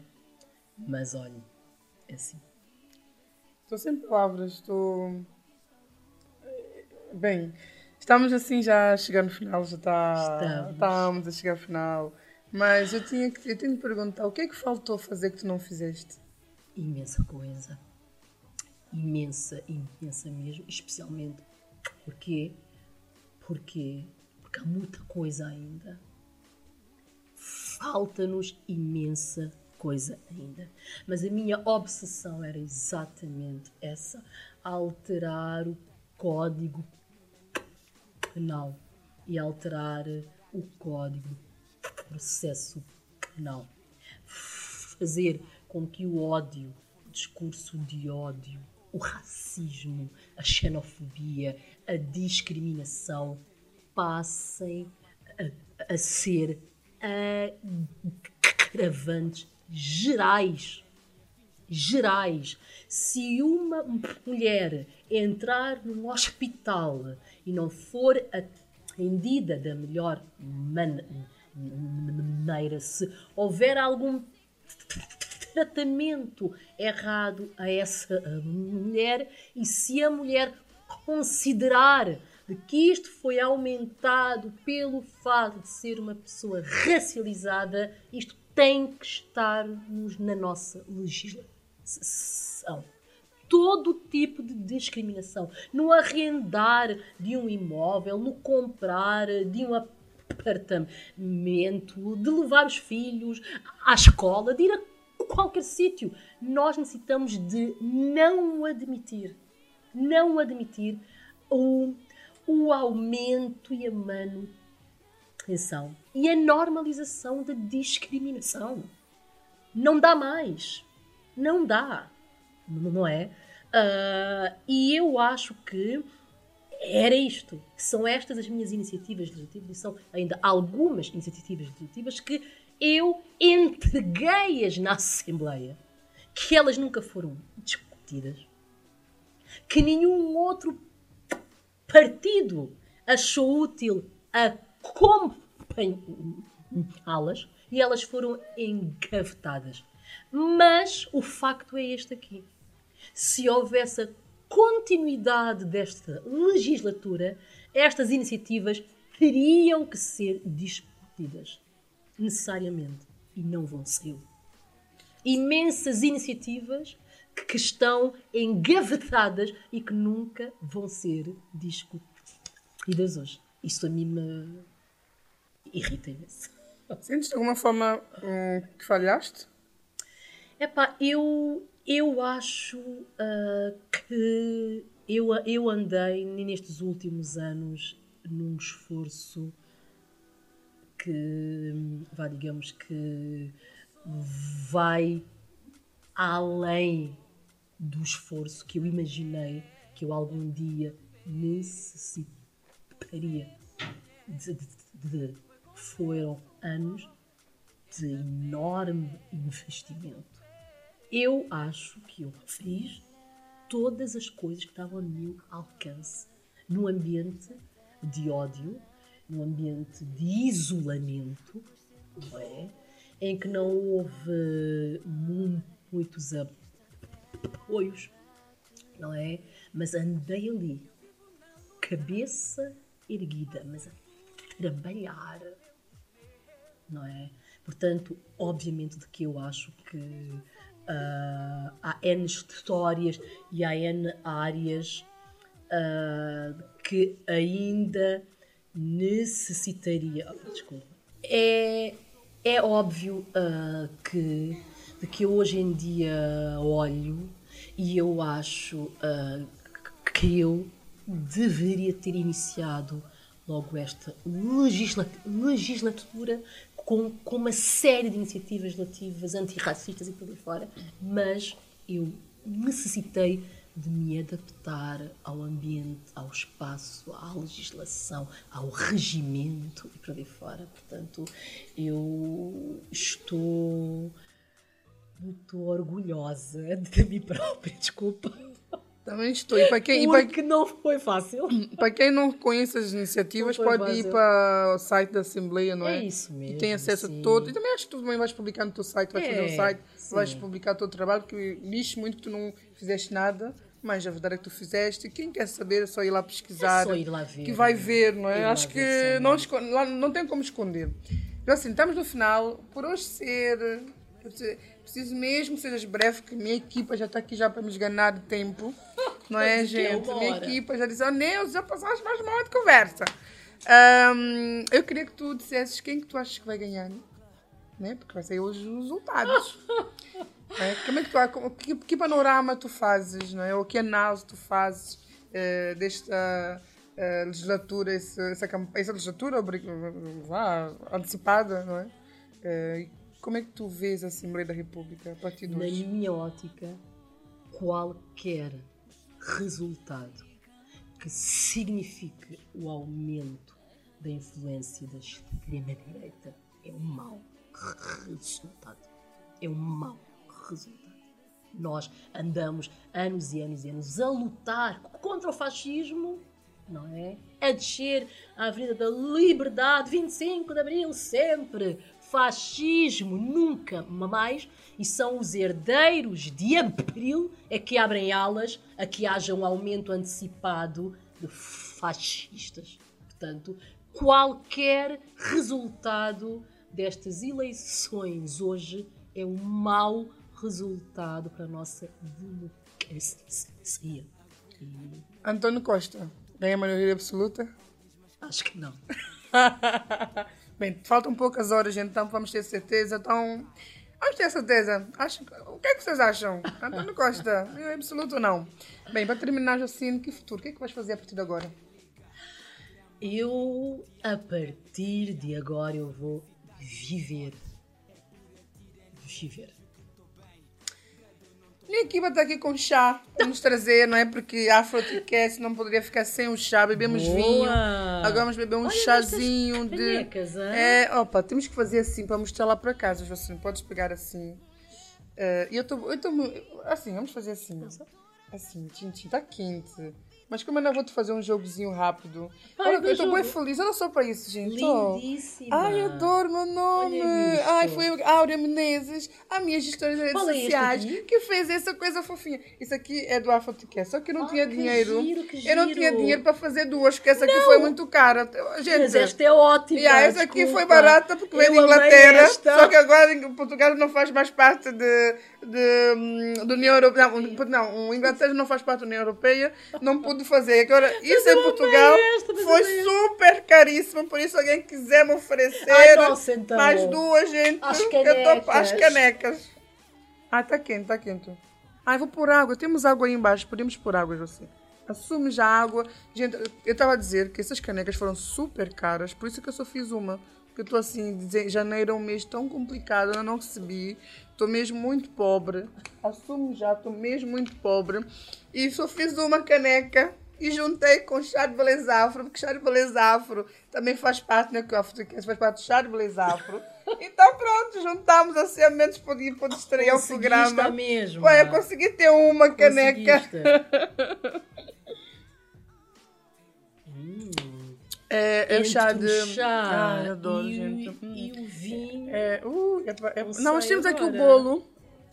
Mas olha, é assim. Estou sem palavras, estou. Bem, estamos assim já a chegar no final, já está. Estamos. Estamos a chegar ao final. Mas eu tinha que eu tenho que perguntar, o que é que faltou fazer que tu não fizeste? Imensa coisa. Imensa, imensa mesmo. Especialmente porque, porque, porque há muita coisa ainda. Falta-nos imensa coisa ainda. Mas a minha obsessão era exatamente essa: alterar o código penal e alterar o código processo penal. Fazer com que o ódio, o discurso de ódio, o racismo, a xenofobia, a discriminação passem a, a ser agravantes gerais. Gerais. Se uma mulher entrar num hospital e não for atendida da melhor maneira, se houver algum tratamento errado a essa mulher e se a mulher considerar de que isto foi aumentado pelo fato de ser uma pessoa racializada, isto tem que estar na nossa legislação. Todo tipo de discriminação. No arrendar de um imóvel, no comprar de um apartamento, de levar os filhos à escola, de ir a qualquer sítio. Nós necessitamos de não admitir, não admitir o, o aumento e a manutenção e a normalização da discriminação. Não dá mais. Não dá. Não é? Uh, e eu acho que era isto. São estas as minhas iniciativas legislativas e são ainda algumas iniciativas legislativas que eu entreguei-as na Assembleia, que elas nunca foram discutidas, que nenhum outro partido achou útil acompanhá-las e elas foram engavetadas. Mas o facto é este aqui. Se houvesse a continuidade desta legislatura, estas iniciativas teriam que ser discutidas necessariamente. E não vão ser. Imensas iniciativas que estão engavetadas e que nunca vão ser discutidas hoje. Isso a mim me irrita imenso. Sentes de alguma forma hum, que falhaste? Epá, eu, eu acho uh, que eu, eu andei nestes últimos anos num esforço que, vá, digamos que vai além do esforço que eu imaginei que eu algum dia necessitaria de, de, de, foram anos de enorme investimento. Eu acho que eu fiz todas as coisas que estavam no meu alcance num ambiente de ódio, num ambiente de isolamento, não é? em que não houve muitos apoios, não é? Mas andei ali, cabeça erguida, mas a trabalhar, não é? Portanto, obviamente de que eu acho que uh, há N histórias e há N áreas uh, que ainda necessitaria. Oh, desculpa. É, é óbvio uh, que, de que hoje em dia olho e eu acho uh, que eu deveria ter iniciado logo esta legislatura com, com uma série de iniciativas legislativas antirracistas e por aí fora, mas eu necessitei de me adaptar ao ambiente, ao espaço, à legislação, ao regimento e por aí fora. Portanto, eu estou muito orgulhosa de mim própria, desculpa. Também estou. E para quem, Porque para, não foi fácil. Para quem não conhece as iniciativas, pode fácil. ir para o site da Assembleia, não é? É isso mesmo. E tem acesso sim. a todo. E também acho que tu também vais publicar no teu site, vais é, fazer o site, sim. vais publicar o teu trabalho, porque lixo muito que tu não fizeste nada. Mas a verdade é que tu fizeste. Quem quer saber é só ir lá pesquisar. É só ir lá ver. Que vai ver, não é? Acho que não, esconde, não tem como esconder. Então, assim, estamos no final. Por hoje ser. Preciso mesmo que sejas breve, que minha equipa já está aqui já para me esganar de tempo. Não é, gente? Minha equipa já disse, oh, Neus, já passamos mais uma hora de conversa. Um, eu queria que tu dissesses quem que tu achas que vai ganhar, né? Porque vai sair hoje os resultados. é? Como é que tu, que, que panorama tu fazes, não é? Ou que análise tu fazes uh, desta uh, legislatura, essa, essa, essa legislatura antecipada, não é? Uh, como é que tu vês a Assembleia da República a partir de hoje? Na minha ótica, qualquer resultado que signifique o aumento da influência da extrema-direita é um mau resultado. é um mau resultado. Nós andamos anos e anos e anos a lutar contra o fascismo, não é? A descer a Avenida da Liberdade, 25 de Abril, sempre. Fascismo, nunca mais. E são os herdeiros de Abril é que abrem alas a que haja um aumento antecipado de fascistas. Portanto, qualquer resultado destas eleições hoje é um mau resultado para a nossa democracia. E António Costa, ganha a maioria absoluta? acho que não. Bem, faltam poucas horas, então vamos ter certeza. Então, vamos ter certeza. Acho, o que é que vocês acham? António Costa, maioria absoluta ou não? Bem, para terminar, Jacine, que futuro? O que é que vais fazer a partir de agora? Eu, a partir de agora, eu vou viver. Viver. Minha equipa está aqui com chá para nos trazer, não é? Porque a Afroticast não poderia ficar sem o chá. Bebemos Boa! vinho. Agora vamos beber um Olha chazinho de. canecas? É, opa, temos que fazer assim para mostrar lá para casa, Jocino. Podes pegar assim. Eh, E eu estou. Eu tô, assim, vamos fazer assim. Assim, tintim, está quente. Mas como eu não vou te fazer um jogozinho rápido. Ai, Olha, eu estou bem feliz. Eu não sou para isso, gente. Lindíssima. Ai, adoro o meu nome. Olha. Ai, foi a Áurea Menezes, a minha gestora de redes Qual sociais, que fez essa coisa fofinha. Isso aqui é do Afrotecast, só que eu não Ah, tinha que dinheiro. giro, que Eu não giro. tinha dinheiro para fazer duas, porque essa aqui foi muito cara. Gente, Mas esta é ótima. Yeah, essa aqui foi desculpa. barata porque veio Eu amei Inglaterra. esta. Só que agora em Portugal não faz mais parte de, de, hum, da União Europeia. Não, não, o Inglaterra não faz parte da União Europeia. Não pude fazer. Agora, isso em Portugal esta, foi super caríssimo. Por isso, alguém quiser me oferecer Ai, nossa, então. mais duas, gente. Às eu tô- canecas. Às canecas. Ah, tá quente, tá quente. Eu vou pôr água. Temos água aí embaixo. Podemos pôr água, você. Assume já a água. Gente, eu estava a dizer que essas canecas foram super caras. Por isso que eu só fiz uma. Porque eu estou assim, dizer, janeiro é um mês tão complicado. Eu não recebi. Estou mesmo muito pobre. Assumo já, estou mesmo muito pobre. E só fiz uma caneca. E juntei com chá de beleza afro, porque chá de beleza afro também faz parte, né? Que o faz parte do chá de beleza afro. Então pronto, juntamos assim a menos para poder estrear o programa. a mesma. Ué, eu consegui ter uma caneca. Conseguiste. É, é o chá de. chá Ai, eu adoro, e, gente. Vinho. É, uh, é- é- nós temos aqui o bolo,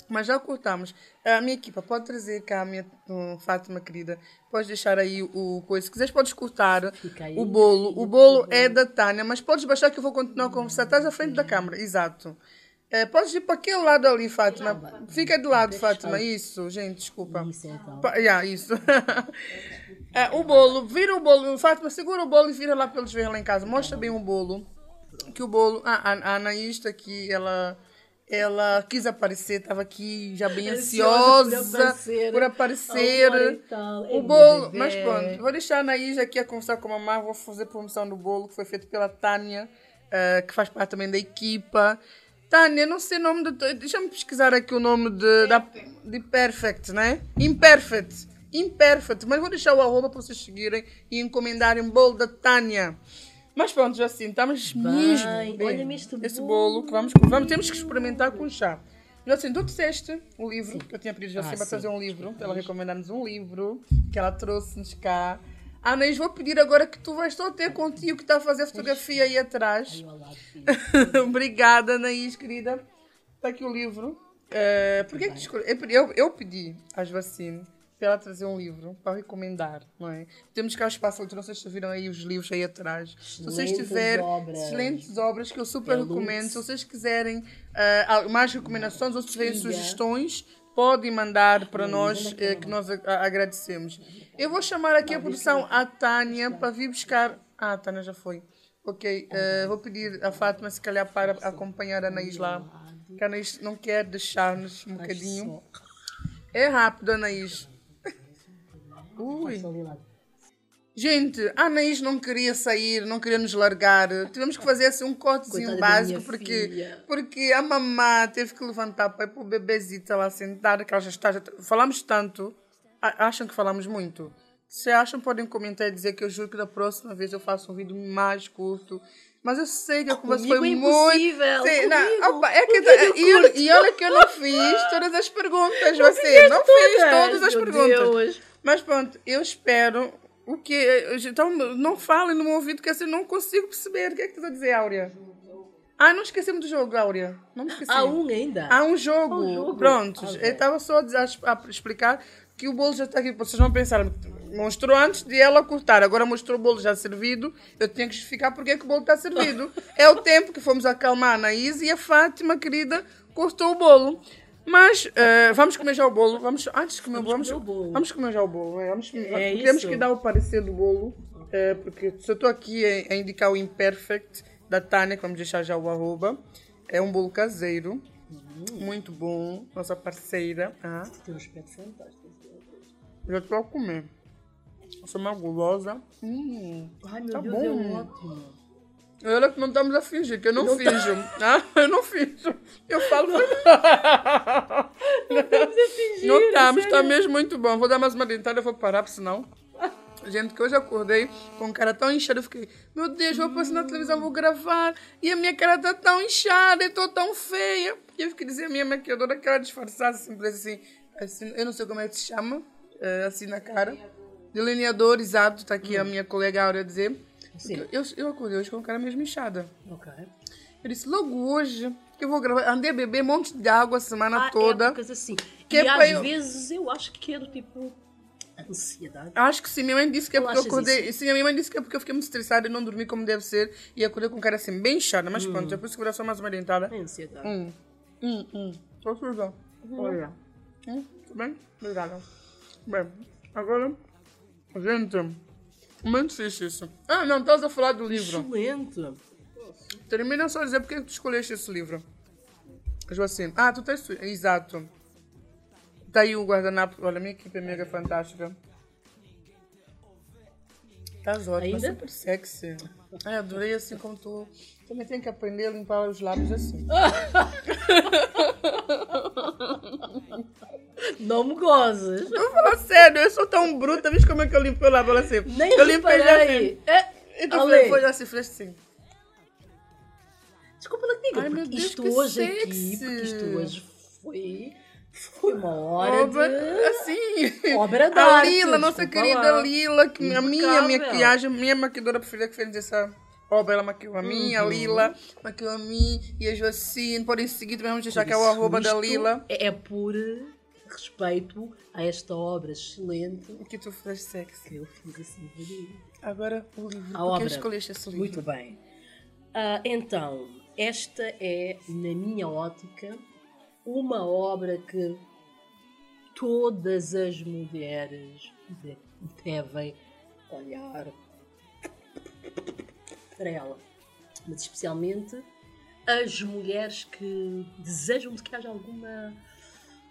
mas já cortamos. A minha equipa pode trazer cá, a minha hum, Fátima querida. Pode deixar aí o coisa. Se quiseres, podes cortar aí, o bolo. O bolo é da Tânia, mas podes baixar que eu vou continuar a conversar. Estás à frente da câmara, exato. É, podes ir para aquele lado ali, Fátima. Fica do lado, Fátima. Isso, gente, desculpa. Isso, então. Pa- yeah, isso. É, o bolo, vira o bolo. Fátima, segura o bolo e vira lá para eles verem lá em casa. Mostra bem o bolo. Que o bolo. Ah, a, a Anaís está aqui, ela. Ela quis aparecer, estava aqui já bem Ansiosa ansiosa por aparecer. e. É O bolo, mas pronto, vou deixar a Anaís aqui a conversar com a mamãe, vou fazer promoção do bolo que foi feito pela Tânia, eh, que faz parte também da equipa. Tânia, não sei o nome de. Deixa-me pesquisar aqui o nome de, da, de Perfect, né? Imperfect. Imperfect. Mas vou deixar o arroba para vocês seguirem e encomendarem o bolo da Tânia. Mas pronto, já assim, estamos mesmo. bem. olha-me este Esse bolo. bolo que vamos, vamos, temos que experimentar com chá. Assim, tu disseste o livro que eu tinha pedido já Ah, para sim. trazer um livro, para ela recomendar-nos um livro que ela trouxe-nos cá. Anaís, vou pedir agora que tu vais só ter contigo que está a fazer fotografia aí atrás. Obrigada, Anaís, querida. Está aqui o livro. Por que que tu escolheu? Eu, pedi- eu, pedi às vacinas ela trazer um livro para recomendar, não é? Temos cá o espaço leitura, não sei se viram aí os livros aí atrás. Se vocês tiverem obras. excelentes obras que eu super recomendo, se vocês quiserem eh, mais recomendações ou se tiverem Diga. sugestões, podem mandar para nós, é eh, que nós agradecemos. Eu vou chamar aqui a produção a Tânia para vir buscar. Ah, a Tânia já foi. Ok, eh, vou pedir a Fátima se calhar para acompanhar a Anaís lá. Que a Anaís não quer deixar-nos um bocadinho. É rápido, Anaís. Ui. Gente, a Anaís não queria sair, não queria nos largar. Tivemos que fazer assim um cortezinho Coitada básico porque, filha. porque a mamã teve que levantar para ir para o bebezito lá sentada, que ela já está. Já... Falamos tanto, acham que falamos muito. Se acham, podem comentar e dizer que eu juro que da próxima vez eu faço um vídeo mais curto Mas eu sei que a conversa foi é muito. impossível, Sim, não, opa, é que, eu e, e olha que eu não fiz todas as perguntas. Você não fez todas as Meu perguntas. Deus. Mas pronto, eu espero o que. Então, não falem no meu ouvido que assim eu não consigo perceber. O que é que tu está a dizer, Áurea? Ah, não esquecemos do jogo, Áurea. Não me esqueci. Há um ainda. Há um jogo. Um jogo. Pronto. Ok. Eu estava só a, a explicar que o bolo já está aqui. Vocês vão pensar, mostrou antes de ela cortar, agora mostrou o bolo já servido. Eu tenho que justificar porque é que o bolo está servido. é o tempo que fomos acalmar na Izzy e a Fátima, querida, cortou o bolo. Mas eh, vamos comer já o bolo. Vamos, antes de comer, Vamos vamos, comer o bolo. vamos comer já o bolo. é, Vamos, É temos isso. que dar o parecer do bolo. eh, porque se eu estou aqui a, indicar o Imperfect da Tânia, que vamos deixar já o arroba. É um bolo caseiro. Muito bom. Nossa parceira. Ah, Tem um aspecto fantástico. já estou a comer. Sou uma gulosa. Hum, Ai, meu Tá Deus, bom. é ótimo. Olha que não estamos a fingir, que eu não, finjo. Ah, eu não finjo. Eu falo. Não estamos, está mesmo muito bom. Vou dar mais uma dentada, eu vou parar, porque senão. Gente, que hoje acordei com cara tão inchada, eu fiquei, meu Deus, vou passar na televisão, vou gravar, e a minha cara tá tão inchada, eu tô tão feia. E eu fiquei dizer à minha maquiadora que ela disfarçasse assim, assim, assim, eu não sei como é que se chama, eh, assim na cara. Delineador, exato, tá aqui a minha colega Áurea a dizer. Sim. Eu, eu acordei hoje com a cara mesmo inchada. Ok. Eu disse, logo hoje, que eu vou gravar, andei a beber um monte de água a semana Há toda. épocas assim. Que e é pra às eu- vezes eu acho que é do tipo ansiedade. Acho que sim, minha mãe disse que é Tu porque eu acordei. Sim, a minha mãe disse que é porque eu fiquei muito estressada e não dormi como deve ser. E acordei com cara assim, bem inchada, mas pronto, é por isso que dar só mais uma dentada. É ansiedade. Hum, hum, hum. Tô suja. Olha. Hum, tudo bem? Obrigada. Bem, agora. Gente, muito difícil isso. Ah, não, estás a falar do livro. Excelente. Termina só dizer porque que tu escolheste esse livro. Joacine. Ah, tu tens. Exato. Tá aí o guardanapo. Olha, minha equipe é mega fantástica. Estás ótima, Ainda? super sexy. Ai, adorei assim como tu. Também tem que aprender a limpar os lábios assim. Não me gozes. Eu falo sério, eu sou tão bruta. Viste como é que eu limpo o lábio assim? Nem eu limpei já assim. É, E Ale, foi, já assim, fez assim. Desculpa lá comigo, Ai, porque Deus, isto hoje sexy. aqui, porque isto hoje foi, foi uma hora Obra, de... assim. Obra de A Lila, nossa querida lá. Lila, que a minha maquiagem, minha maquiadora preferida que fez essa obra, ela maquiou a minha, Uhum. a Lila, maquiou a mim e a Joacine. Podem seguir, também vamos deixar que é o arroba da Lila. É, é por respeito a esta obra excelente Que tu fez sexy. que eu fiz assim. Agora o livro. A Por obra. escolheste esse livro? Muito bem. Ah, então, esta é, na minha ótica, uma obra que todas as mulheres de- devem olhar para ela. Mas especialmente as mulheres que desejam de que haja alguma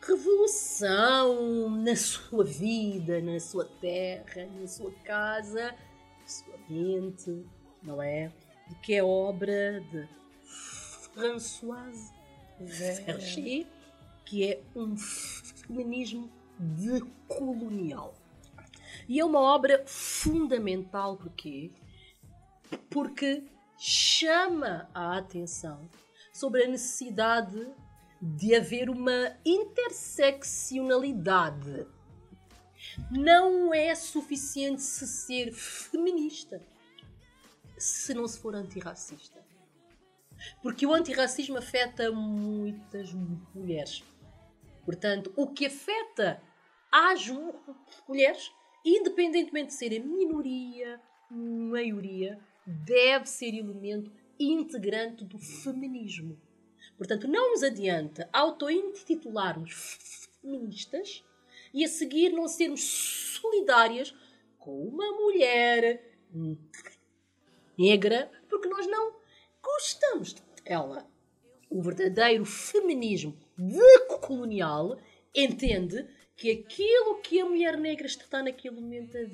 revolução na sua vida, na sua terra, na sua casa, na sua mente, não é? De que é obra de Françoise Verger, que é um feminismo decolonial. E é uma obra fundamental porque porque chama a atenção sobre a necessidade de haver uma interseccionalidade. Não é suficiente se ser feminista se não se for antirracista. Porque o antirracismo afeta muitas mulheres. Portanto, o que afeta mu- mulheres, independentemente de serem minoria, maioria, deve ser elemento integrante do feminismo. Portanto, não nos adianta auto-intitularmos feministas e a seguir não sermos solidárias com uma mulher negra, porque nós não gostamos dela. O verdadeiro feminismo decolonial entende que aquilo que a mulher negra está naquele momento a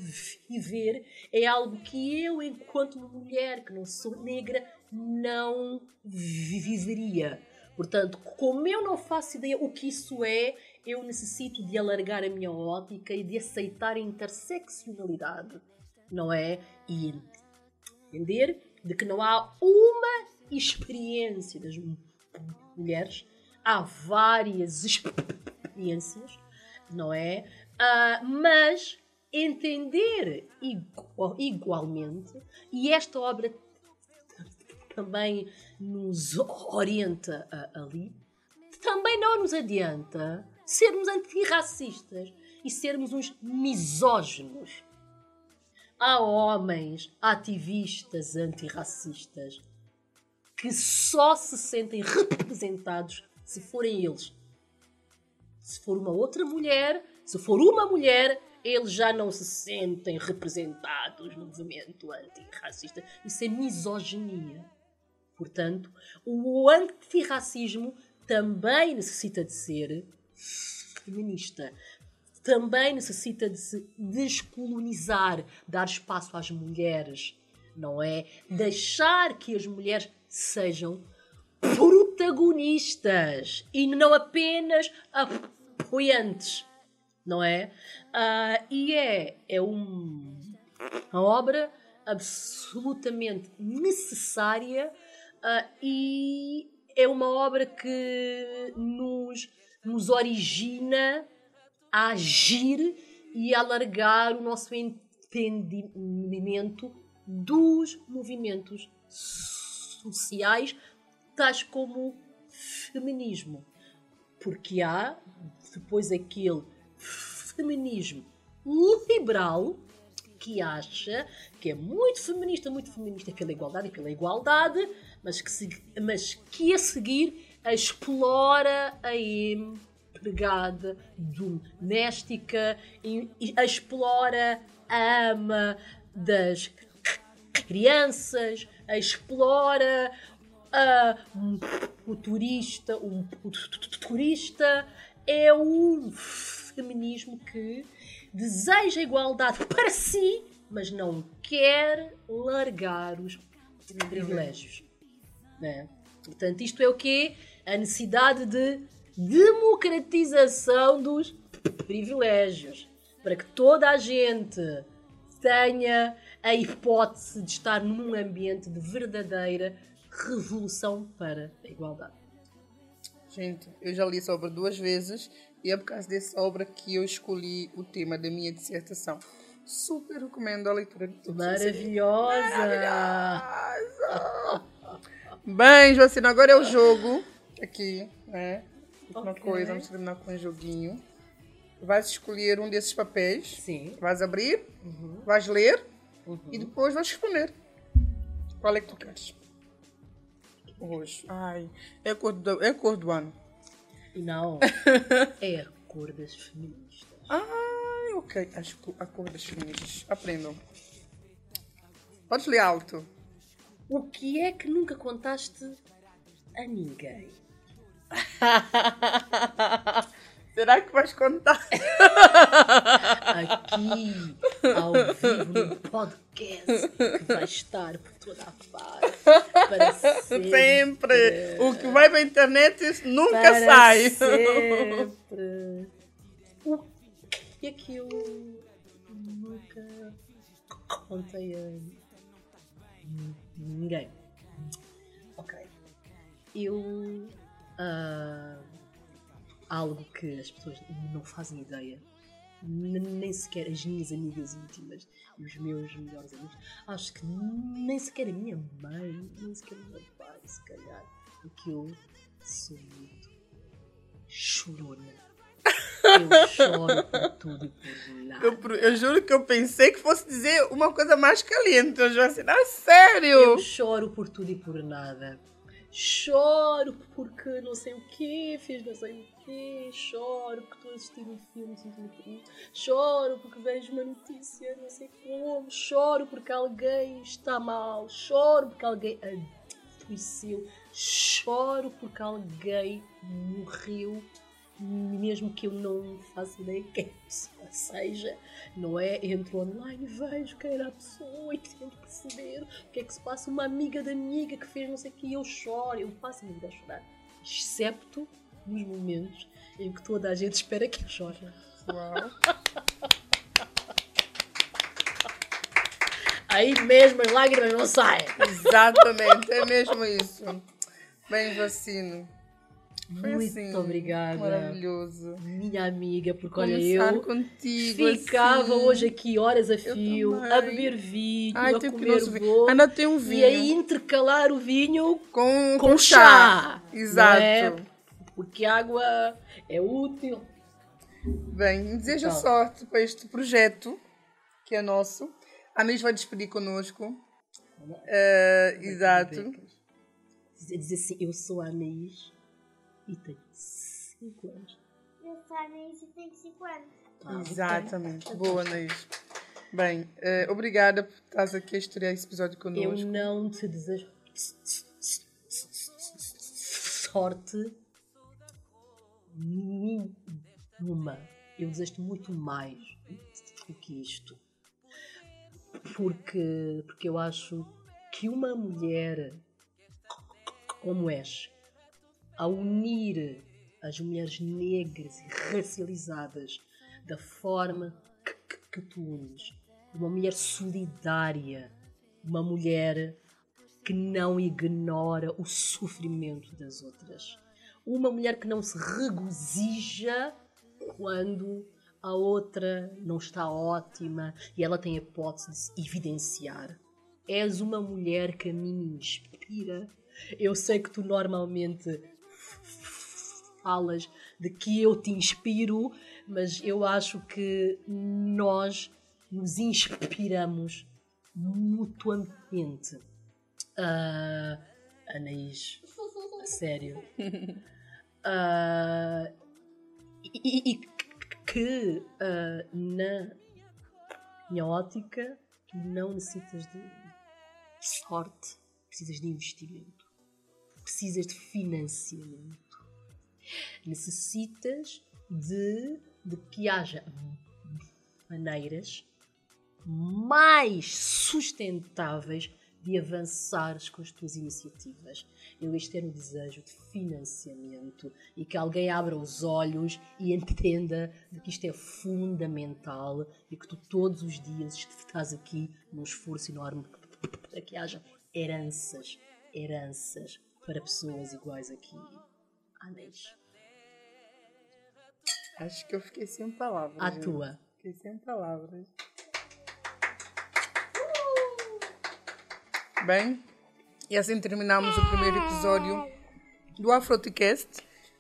viver é algo que eu, enquanto mulher que não sou negra, não viveria. Portanto, como eu não faço ideia o que isso é, eu necessito de alargar a minha ótica e de aceitar a interseccionalidade, não é? E entender de que não há uma experiência das mulheres, há várias experiências, não é? Uh, mas entender igual, igualmente, e esta obra também nos orienta ali, também não nos adianta sermos antirracistas e sermos uns misóginos. Há homens ativistas antirracistas que só se sentem representados se forem eles. Se for uma outra mulher, se for uma mulher, eles já não se sentem representados no movimento antirracista. Isso é misoginia. Portanto, o antirracismo também necessita de ser feminista. Também necessita de se descolonizar, dar espaço às mulheres, não é? Deixar que as mulheres sejam protagonistas e não apenas apoiantes, não é? Uh, e é, é um, uma obra absolutamente necessária uh, e é uma obra que nos, nos origina a agir e a alargar o nosso entendimento dos movimentos sociais, tais como feminismo. Porque há depois aquele feminismo liberal que acha que é muito feminista, muito feminista pela igualdade e pela igualdade, mas que, se, mas que a seguir explora a empregada doméstica, explora a ama das crianças, explora uh, o turista, o, o turista é um feminismo que deseja igualdade para si, mas não quer largar os privilégios. Né? Portanto, isto é o quê? A necessidade de democratização dos privilégios. Para que toda a gente tenha a hipótese de estar num ambiente de verdadeira revolução para a igualdade. Gente, eu já li essa obra duas vezes e é por causa dessa obra que eu escolhi o tema da minha dissertação. Super recomendo a leitura de todos Maravilhosa! Maravilhosa! Bem, Joacina, agora é o jogo aqui, né? Uma okay. coisa, vamos terminar com um joguinho. Vais escolher um desses papéis. Sim. Vais abrir, uhum. vais ler uhum. e depois vais responder. Qual é que tu queres? Roxo. Ai, é a cor do, é a cor do ano. Não. é a cor das feministas. Ai, ok. Acho que a cor das feministas. Aprendam. Podes ler alto. O que é que nunca contaste a ninguém? Será que vais contar? Aqui, ao vivo, no podcast, que vai estar por toda a parte. Para sempre. sempre. O que vai para a internet nunca para sai. Sempre. O que é que eu nunca contei a ninguém? Ok. Eu. Uh, algo que as pessoas não fazem ideia, nem sequer as minhas amigas íntimas, os meus melhores amigos, acho que nem sequer a minha mãe, nem sequer o meu pai, se calhar, porque eu sou muito chorona. Eu choro por tudo e por nada. Eu, eu, juro que eu pensei que fosse dizer uma coisa mais caliente. Eu já assim, ah, sério? Eu choro por tudo e por nada. Choro porque não sei o que, fiz não sei o quê, choro porque estou a assistir um filme, triste, choro porque vejo uma notícia, não sei como, choro porque alguém está mal, choro porque alguém adoeceu, choro porque alguém morreu, mesmo que eu não faça ideia quem seja, não é? Entro online, vejo quem era a pessoa e tento perceber o que é que se passa. Uma amiga da amiga que fez não sei o que, eu choro, eu faço a minha vida a chorar, excepto nos momentos em que toda a gente espera que eu chore. Uau. Aí mesmo as lágrimas não saem. Exatamente, é mesmo isso. Bem, vacino. Foi Muito assim, obrigada. Maravilhoso. Minha amiga, porque olha, eu contigo, ficava assim. hoje aqui horas a fio, a beber vinho, Ai, a comer bolo. Ainda tem um E vinho. aí intercalar o vinho Com, com chá. Exato. não é? Porque água é útil. Bem, desejo Então. sorte para este projeto que é nosso. A Nis vai despedir conosco. Eh, exato. Dizer, assim, eu sou a Anaís e tenho 5 anos. Eu sou a Anaís e tenho 5 anos. Ah, Exatamente. Boa, Anaís. Bem, eh, obrigada por estás aqui a estrear esse episódio Eu connosco. não te desejo sorte nenhuma. Eu desejo muito mais do que isto. Porque, porque eu acho que uma mulher como és, a unir as mulheres negras e racializadas da forma que, que, que tu unes, uma mulher solidária, uma mulher que não ignora o sofrimento das outras. Uma mulher que não se regozija quando a outra não está ótima e ela tem a hipótese de se evidenciar. És uma mulher que a mim inspira. Eu sei que tu normalmente falas de que eu te inspiro, mas eu acho que nós nos inspiramos mutuamente. Ah, Anaís, a sério. Ah, e, e que ah, na minha ótica não necessitas de sorte, precisas de investimento, precisas de financiamento, necessitas de, de que haja maneiras mais sustentáveis de avançares com as tuas iniciativas. Eu este o desejo de financiamento e que alguém abra os olhos e entenda de que isto é fundamental e que tu todos os dias estás aqui num esforço enorme para que haja heranças, heranças para pessoas iguais aqui. Anéis. Acho que eu fiquei sem palavras. À gente. tua. Fiquei sem palavras. Bem, e assim terminamos o primeiro episódio do Afroticast.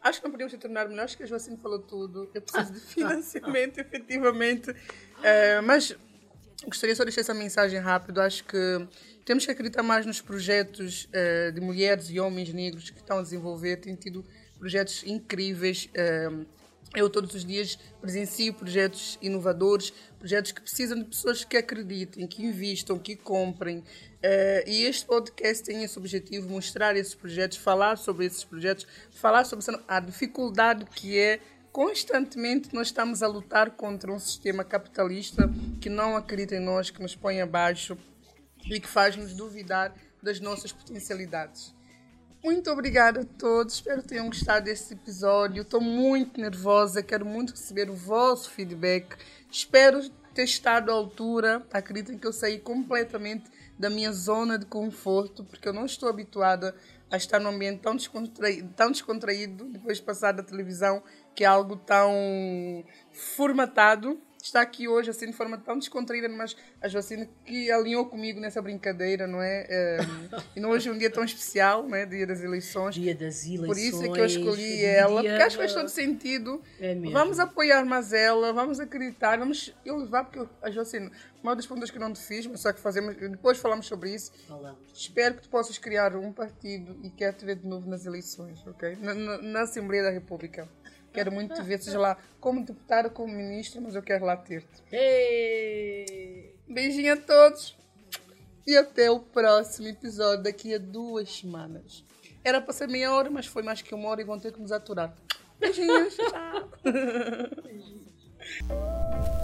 Acho que não podíamos ter terminado melhor, acho que a Joacine falou tudo. Eu preciso de financiamento, efetivamente. Eh, mas gostaria só de deixar essa mensagem rápido. Acho que temos que acreditar mais nos projetos eh, de mulheres e homens negros que estão a desenvolver. Tem tido projetos incríveis. eh, eu todos os dias presencio projetos inovadores, projetos que precisam de pessoas que acreditem, que investam, que comprem. Eh, e este podcast tem esse objetivo, mostrar esses projetos, falar sobre esses projetos, falar sobre a dificuldade que é constantemente nós estamos a lutar contra um sistema capitalista que não acredita em nós, que nos põe abaixo e que faz-nos duvidar das nossas potencialidades. Muito obrigada a todos, espero que tenham gostado desse episódio. Estou muito nervosa, quero muito receber o vosso feedback. Espero ter estado à altura. Acreditem que eu saí completamente da minha zona de conforto, porque eu não estou habituada a estar num ambiente tão descontraído, tão descontraído depois de passar da televisão, que é algo tão formatado. Está aqui hoje assim de forma tão descontraída, mas a Joacine que alinhou comigo nessa brincadeira, não é? Eh, e não hoje é um dia tão especial, né? Dia das eleições. Dia das eleições. Por isso é que eu escolhi dia- ela, porque acho que faz todo sentido. É mesmo. Vamos apoiar mais ela, vamos acreditar, vamos eu levar, porque eu- a Jocina, uma das perguntas que não te fiz, mas só que fazemos, depois falamos sobre isso. Falamos. Espero que tu possas criar um partido e quero te ver de novo nas eleições, ok? Na, na- na Assembleia da República. Quero muito ver, seja lá como deputada, como ministra, mas eu quero lá ter-te. Ei! Beijinho a todos e até o próximo episódio daqui a duas semanas. Era para ser meia hora, mas foi mais que uma hora e vão ter que nos aturar. Beijinhos, tchau.